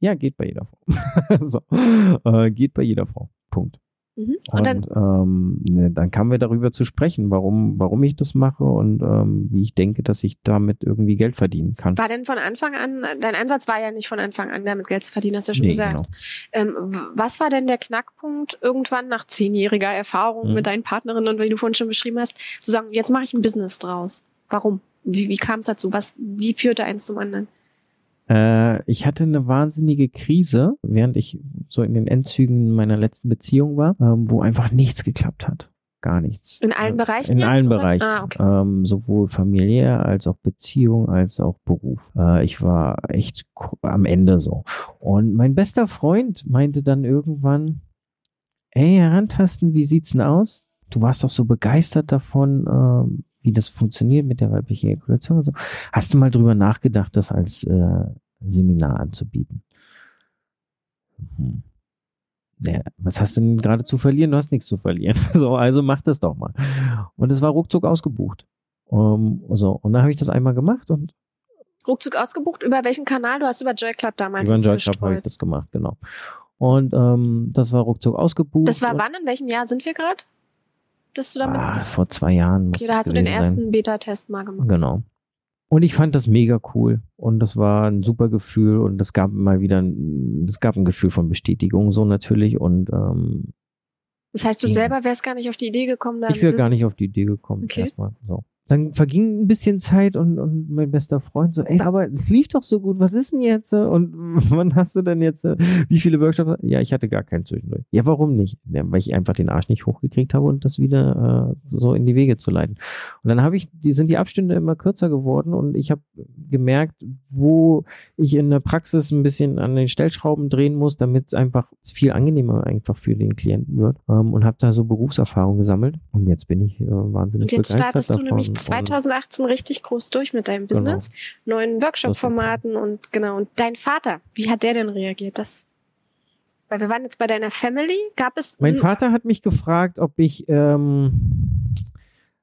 Ja, geht bei jeder Frau. *laughs* so. Äh, geht bei jeder Frau. Punkt. Mhm. Und, und, dann, ähm, ne, dann kamen wir darüber zu sprechen, warum, warum ich das mache und ähm, wie ich denke, dass ich damit irgendwie Geld verdienen kann. War denn von Anfang an, dein Ansatz war ja nicht von Anfang an damit Geld zu verdienen, hast du ja schon nee, gesagt. Genau. Ähm, was war denn der Knackpunkt irgendwann nach zehnjähriger Erfahrung mhm. mit deinen Partnerinnen und wie du vorhin schon beschrieben hast, zu sagen, jetzt mache ich ein Business draus? Warum? Wie, wie kam es dazu? Was, wie führte eins zum anderen? Äh, ich hatte eine wahnsinnige Krise, während ich so in den Endzügen meiner letzten Beziehung war, ähm, wo einfach nichts geklappt hat. Gar nichts. In allen Bereichen? In allen oder? Bereichen. Ah, okay. ähm, sowohl familiär als auch Beziehung als auch Beruf. Äh, ich war echt am Ende so. Und mein bester Freund meinte dann irgendwann, ey, herantasten, wie sieht's denn aus? Du warst doch so begeistert davon, ähm, wie das funktioniert mit der weiblichen Ejakulation und so. Hast du mal drüber nachgedacht, das als äh, Seminar anzubieten? Mhm. Ja, was hast du denn gerade zu verlieren? Du hast nichts zu verlieren. *laughs* So, also mach das doch mal. Und es war ruckzuck ausgebucht. Um, so, und dann habe ich das einmal gemacht und ruckzuck ausgebucht. Über welchen Kanal? Du hast über Joy Club damals Über Joy Club habe ich das gemacht, genau. Und ähm, das war ruckzuck ausgebucht. Das war wann? In welchem Jahr sind wir gerade? Dass du damit. Ah, vor zwei Jahren. Okay, da hast du den ersten Beta-Test mal gemacht. Genau. Und ich fand das mega cool und das war ein super Gefühl und es gab mal wieder, es gab ein Gefühl von Bestätigung so natürlich und ähm, das heißt, du selber wärst gar nicht auf die Idee gekommen, da Ich wäre gar nicht auf die Idee gekommen okay. erstmal. So dann verging ein bisschen Zeit und, und mein bester Freund so, ey, aber es lief doch so gut, was ist denn jetzt? Und *laughs* wann hast du denn jetzt, wie viele Workshops? Ja, ich hatte gar keinen zwischendurch. Ja, warum nicht? Ja, weil ich einfach den Arsch nicht hochgekriegt habe und das wieder äh, so in die Wege zu leiten. Und dann habe ich, die sind die Abstände immer kürzer geworden und ich habe gemerkt, wo ich in der Praxis ein bisschen an den Stellschrauben drehen muss, damit es einfach viel angenehmer einfach für den Klienten wird. Ähm, und habe da so Berufserfahrung gesammelt und jetzt bin ich äh, wahnsinnig und jetzt begeistert startest davon. Du nämlich 2018 richtig groß durch mit deinem Genau. Business, neuen Workshop-Formaten und genau. Und dein Vater, wie hat der denn reagiert? Das, weil wir waren jetzt bei deiner Family. Gab es Mein Vater hat mich gefragt, ob ich, ähm,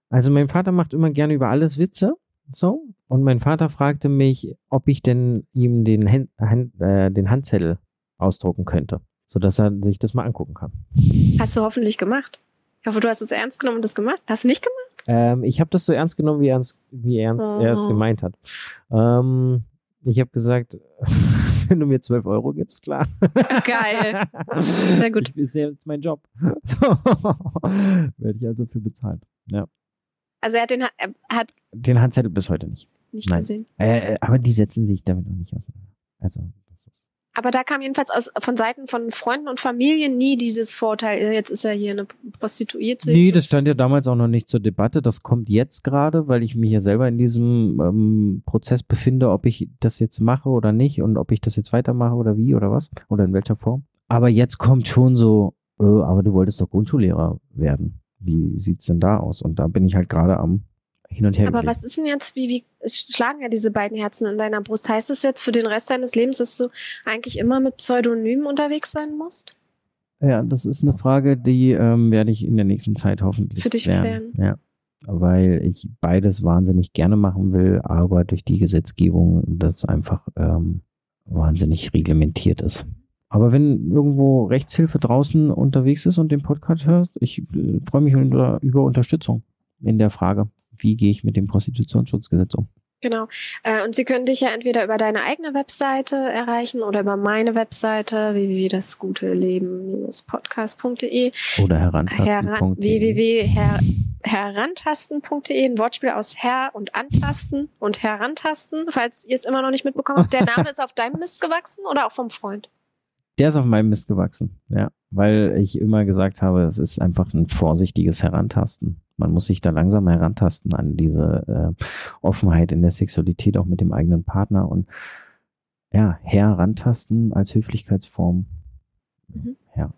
also mein Vater macht immer gerne über alles Witze, so. Und mein Vater fragte mich, ob ich denn ihm den, Hand, Hand, äh, den Handzettel ausdrucken könnte, sodass er sich das mal angucken kann. hast du hoffentlich gemacht? Ich hoffe, du hast es ernst genommen und das gemacht. Hast du nicht gemacht? Ähm, ich habe das so ernst genommen, wie er es wie er, er es Oh. gemeint hat. Ähm, ich habe gesagt, *laughs* wenn du mir 12 Euro gibst, klar. Geil. *laughs* Sehr gut. Ich, ist ja jetzt mein Job. *laughs* So. Werde ich also für bezahlt. Ja. Also er hat den, er hat Den Handzettel bis heute nicht. nicht Nein. gesehen. Äh, aber die setzen sich damit noch nicht auseinander. Also, Aber da kam jedenfalls aus, von Seiten von Freunden und Familie nie dieses Vorteil, äh, jetzt ist er hier eine Prostituierte. nee, das stand ja damals auch noch nicht zur Debatte. Das kommt jetzt gerade, weil ich mich ja selber in diesem ähm, Prozess befinde, ob ich das jetzt mache oder nicht und ob ich das jetzt weitermache oder wie oder was oder in welcher Form. Aber jetzt kommt schon so, äh, aber du wolltest doch Grundschullehrer werden. Wie sieht's denn da aus? Und da bin ich halt gerade am hin und her. Aber was ist denn jetzt, wie, wie schlagen ja diese beiden Herzen in deiner Brust? Heißt es jetzt für den Rest deines Lebens, dass du eigentlich immer mit Pseudonymen unterwegs sein musst? Ja, das ist eine Frage, die ähm, werde ich in der nächsten Zeit hoffentlich Für dich klären. Ja. Weil ich beides wahnsinnig gerne machen will, aber durch die Gesetzgebung das einfach ähm, wahnsinnig reglementiert ist. Aber wenn irgendwo Rechtshilfe draußen unterwegs ist und den Podcast hörst, ich äh, freue mich unter, über Unterstützung in der Frage, wie gehe ich mit dem Prostitutionsschutzgesetz um. Genau. Äh, und sie können dich ja entweder über deine eigene Webseite erreichen oder über meine Webseite www.dasgute-leben-podcast.de Oder heran, herantasten.de. www.herantasten.de, ein Wortspiel aus Her und Antasten und Herantasten, falls ihr es immer noch nicht mitbekommen habt. Der Name *laughs* ist auf deinem Mist gewachsen oder auch vom Freund? Der ist auf meinem Mist gewachsen, ja. Weil ich immer gesagt habe, es ist einfach ein vorsichtiges Herantasten. Man muss sich da langsam herantasten an diese äh, Offenheit in der Sexualität, auch mit dem eigenen Partner und ja, herantasten als Höflichkeitsform. Mhm. Ja,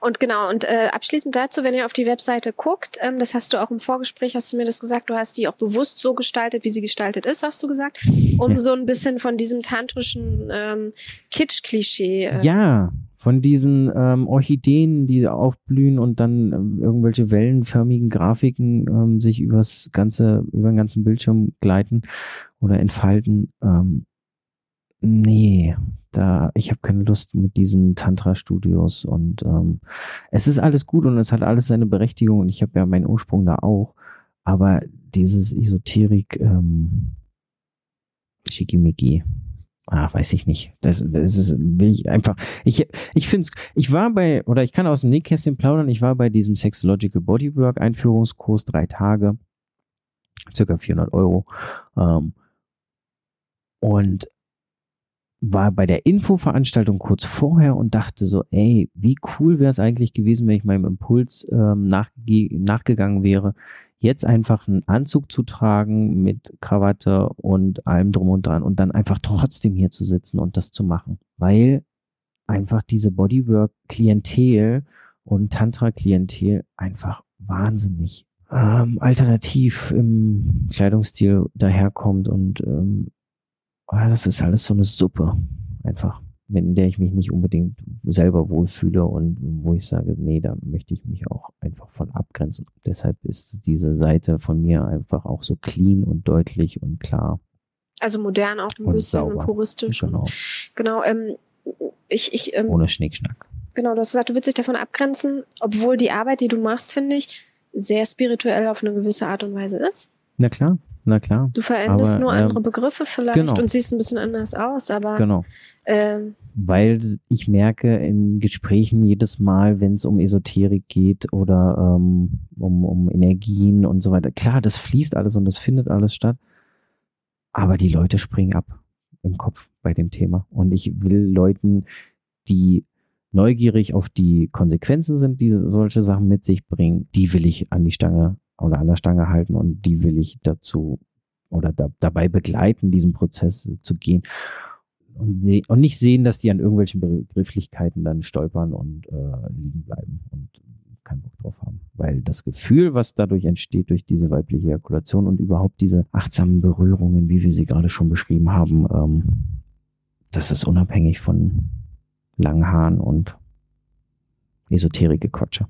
Und genau, und äh, abschließend dazu, wenn ihr auf die Webseite guckt, ähm, das hast du auch im Vorgespräch, hast du mir das gesagt, du hast die auch bewusst so gestaltet, wie sie gestaltet ist, hast du gesagt, *laughs* um Ja. so ein bisschen von diesem tantrischen ähm, Kitsch-Klischee. Äh, ja, von diesen ähm, Orchideen, die aufblühen und dann ähm, irgendwelche wellenförmigen Grafiken ähm, sich übers ganze, über den ganzen Bildschirm gleiten oder entfalten. Ähm, nee, da, ich habe keine Lust mit diesen Tantra-Studios und ähm, es ist alles gut und es hat alles seine Berechtigung und ich habe ja meinen Ursprung da auch. Aber dieses Esoterik, ähm, Schickimicki, ah, weiß ich nicht. Das, das ist, will ich einfach, ich, ich finde ich war bei, oder ich kann aus dem Nähkästchen plaudern, ich war bei diesem Sexological Bodywork Einführungskurs, drei Tage, circa 400 Euro, ähm, und war bei der Infoveranstaltung kurz vorher und dachte so, ey, wie cool wäre es eigentlich gewesen, wenn ich meinem Impuls ähm, nachge nachgegangen wäre, jetzt einfach einen Anzug zu tragen mit Krawatte und allem drum und dran und dann einfach trotzdem hier zu sitzen und das zu machen. Weil einfach diese Bodywork-Klientel und Tantra-Klientel einfach wahnsinnig ähm, alternativ im Kleidungsstil daherkommt und ähm, ah, das ist alles so eine Suppe einfach, in der ich mich nicht unbedingt selber wohlfühle und wo ich sage, nee, da möchte ich mich auch einfach von abgrenzen. Deshalb ist diese Seite von mir einfach auch so clean und deutlich und klar. Also modern auch ein Und bisschen und sauber. puristisch. Genau, Genau, ähm, ich, ich, ähm, ohne Schnickschnack. genau, du hast gesagt, du willst dich davon abgrenzen, obwohl die Arbeit, die du machst, finde ich, sehr spirituell auf eine gewisse Art und Weise ist. Na klar, na klar, Du verwendest Aber, nur ähm, andere Begriffe vielleicht genau. und siehst ein bisschen anders aus, aber genau. ähm, weil ich merke in Gesprächen jedes Mal, wenn es um Esoterik geht oder ähm, um, um Energien und so weiter, klar, das fließt alles und das findet alles statt, aber die Leute springen ab im Kopf bei dem Thema. Und ich will Leuten, die neugierig auf die Konsequenzen sind, die solche Sachen mit sich bringen, die will ich an die Stange oder an der Stange halten und die will ich dazu oder da, dabei begleiten, diesen Prozess zu gehen und, seh, und nicht sehen, dass die an irgendwelchen Begrifflichkeiten dann stolpern und äh, liegen bleiben und keinen Bock drauf haben. weil das Gefühl, was dadurch entsteht durch diese weibliche Ejakulation und überhaupt diese achtsamen Berührungen, wie wir sie gerade schon beschrieben haben, ähm, das ist unabhängig von langen Haaren und Esoterik-Gequatsche.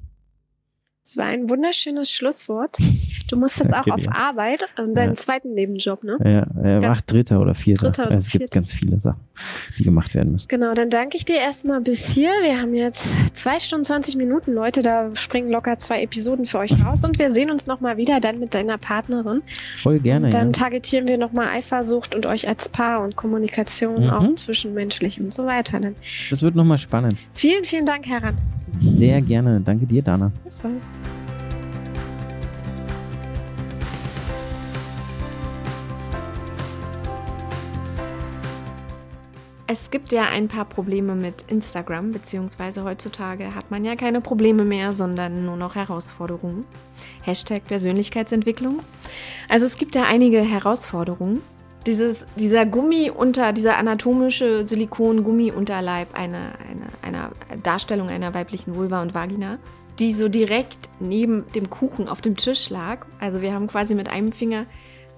Das war ein wunderschönes Schlusswort. Du musst jetzt auch auf Arbeit und deinen ja. zweiten Nebenjob, ne? Ja, er ja. macht dritter oder vierter. Dritter oder es gibt ganz viele Sachen, die gemacht werden müssen. Genau, dann danke ich dir erstmal bis hier. Wir haben jetzt zwei Stunden 20 Minuten, Leute. Da springen locker zwei Episoden für euch raus und wir sehen uns nochmal wieder dann mit deiner Partnerin. Voll gerne. Und dann targetieren wir nochmal Eifersucht und euch als Paar und Kommunikation mhm. auch zwischenmenschlich und so weiter. Dann. Das wird nochmal spannend. Vielen, vielen Dank, Herr Rand. Sehr gerne. Danke dir, Dana. Das war's. Es gibt ja ein paar Probleme mit Instagram, beziehungsweise heutzutage hat man ja keine Probleme mehr, sondern nur noch Herausforderungen. Hashtag Persönlichkeitsentwicklung. Also es gibt ja einige Herausforderungen. Dieses, dieser Gummi unter, dieser anatomische Silikon-Gummi-Unterleib einer, einer, einer Darstellung einer weiblichen Vulva und Vagina, die so direkt neben dem Kuchen auf dem Tisch lag. Also wir haben quasi mit einem Finger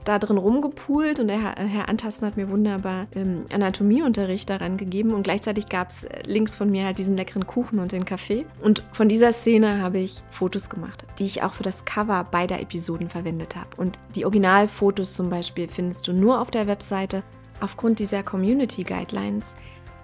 da drin rumgepult und der Herr, Herr Antasten hat mir wunderbar ähm, Anatomieunterricht daran gegeben und gleichzeitig gab es äh, links von mir halt diesen leckeren Kuchen und den Kaffee. Und von dieser Szene habe ich Fotos gemacht, die ich auch für das Cover beider Episoden verwendet habe. Und die Originalfotos zum Beispiel findest du nur auf der Webseite. Aufgrund dieser Community Guidelines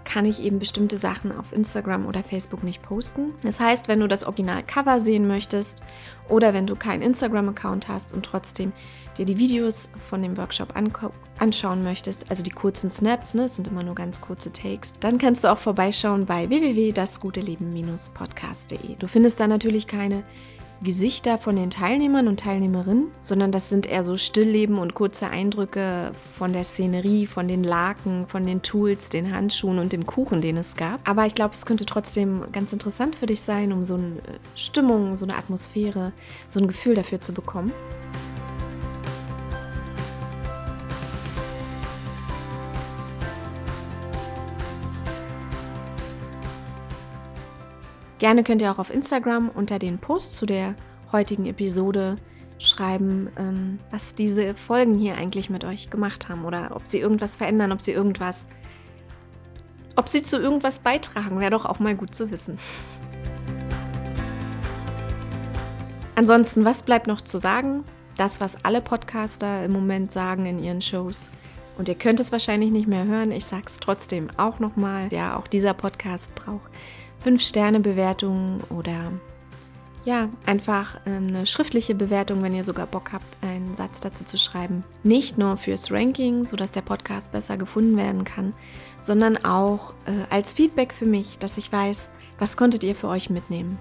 kann ich eben bestimmte Sachen auf Instagram oder Facebook nicht posten. Das heißt, wenn du das Original-Cover sehen möchtest oder wenn du keinen Instagram-Account hast und trotzdem dir die Videos von dem Workshop anschauen möchtest, also die kurzen Snaps, ne, sind immer nur ganz kurze Takes, dann kannst du auch vorbeischauen bei www.dasguteleben-podcast.de. Du findest da natürlich keine Gesichter von den Teilnehmern und Teilnehmerinnen, sondern das sind eher so Stillleben und kurze Eindrücke von der Szenerie, von den Laken, von den Tools, den Handschuhen und dem Kuchen, den es gab. Aber ich glaube, es könnte trotzdem ganz interessant für dich sein, um so eine Stimmung, so eine Atmosphäre, so ein Gefühl dafür zu bekommen. Gerne könnt ihr auch auf Instagram unter den Post zu der heutigen Episode schreiben, ähm, was diese Folgen hier eigentlich mit euch gemacht haben oder ob sie irgendwas verändern, ob sie irgendwas, ob sie zu irgendwas beitragen, wäre doch auch mal gut zu wissen. Ansonsten, was bleibt noch zu sagen? Das, was alle Podcaster im Moment sagen in ihren Shows. Und ihr könnt es wahrscheinlich nicht mehr hören. Ich sage es trotzdem auch nochmal. Ja, auch dieser Podcast braucht 5-Sterne-Bewertungen oder ja, einfach ähm, eine schriftliche Bewertung, wenn ihr sogar Bock habt, einen Satz dazu zu schreiben. Nicht nur fürs Ranking, sodass der Podcast besser gefunden werden kann, sondern auch äh, als Feedback für mich, dass ich weiß, was konntet ihr für euch mitnehmen.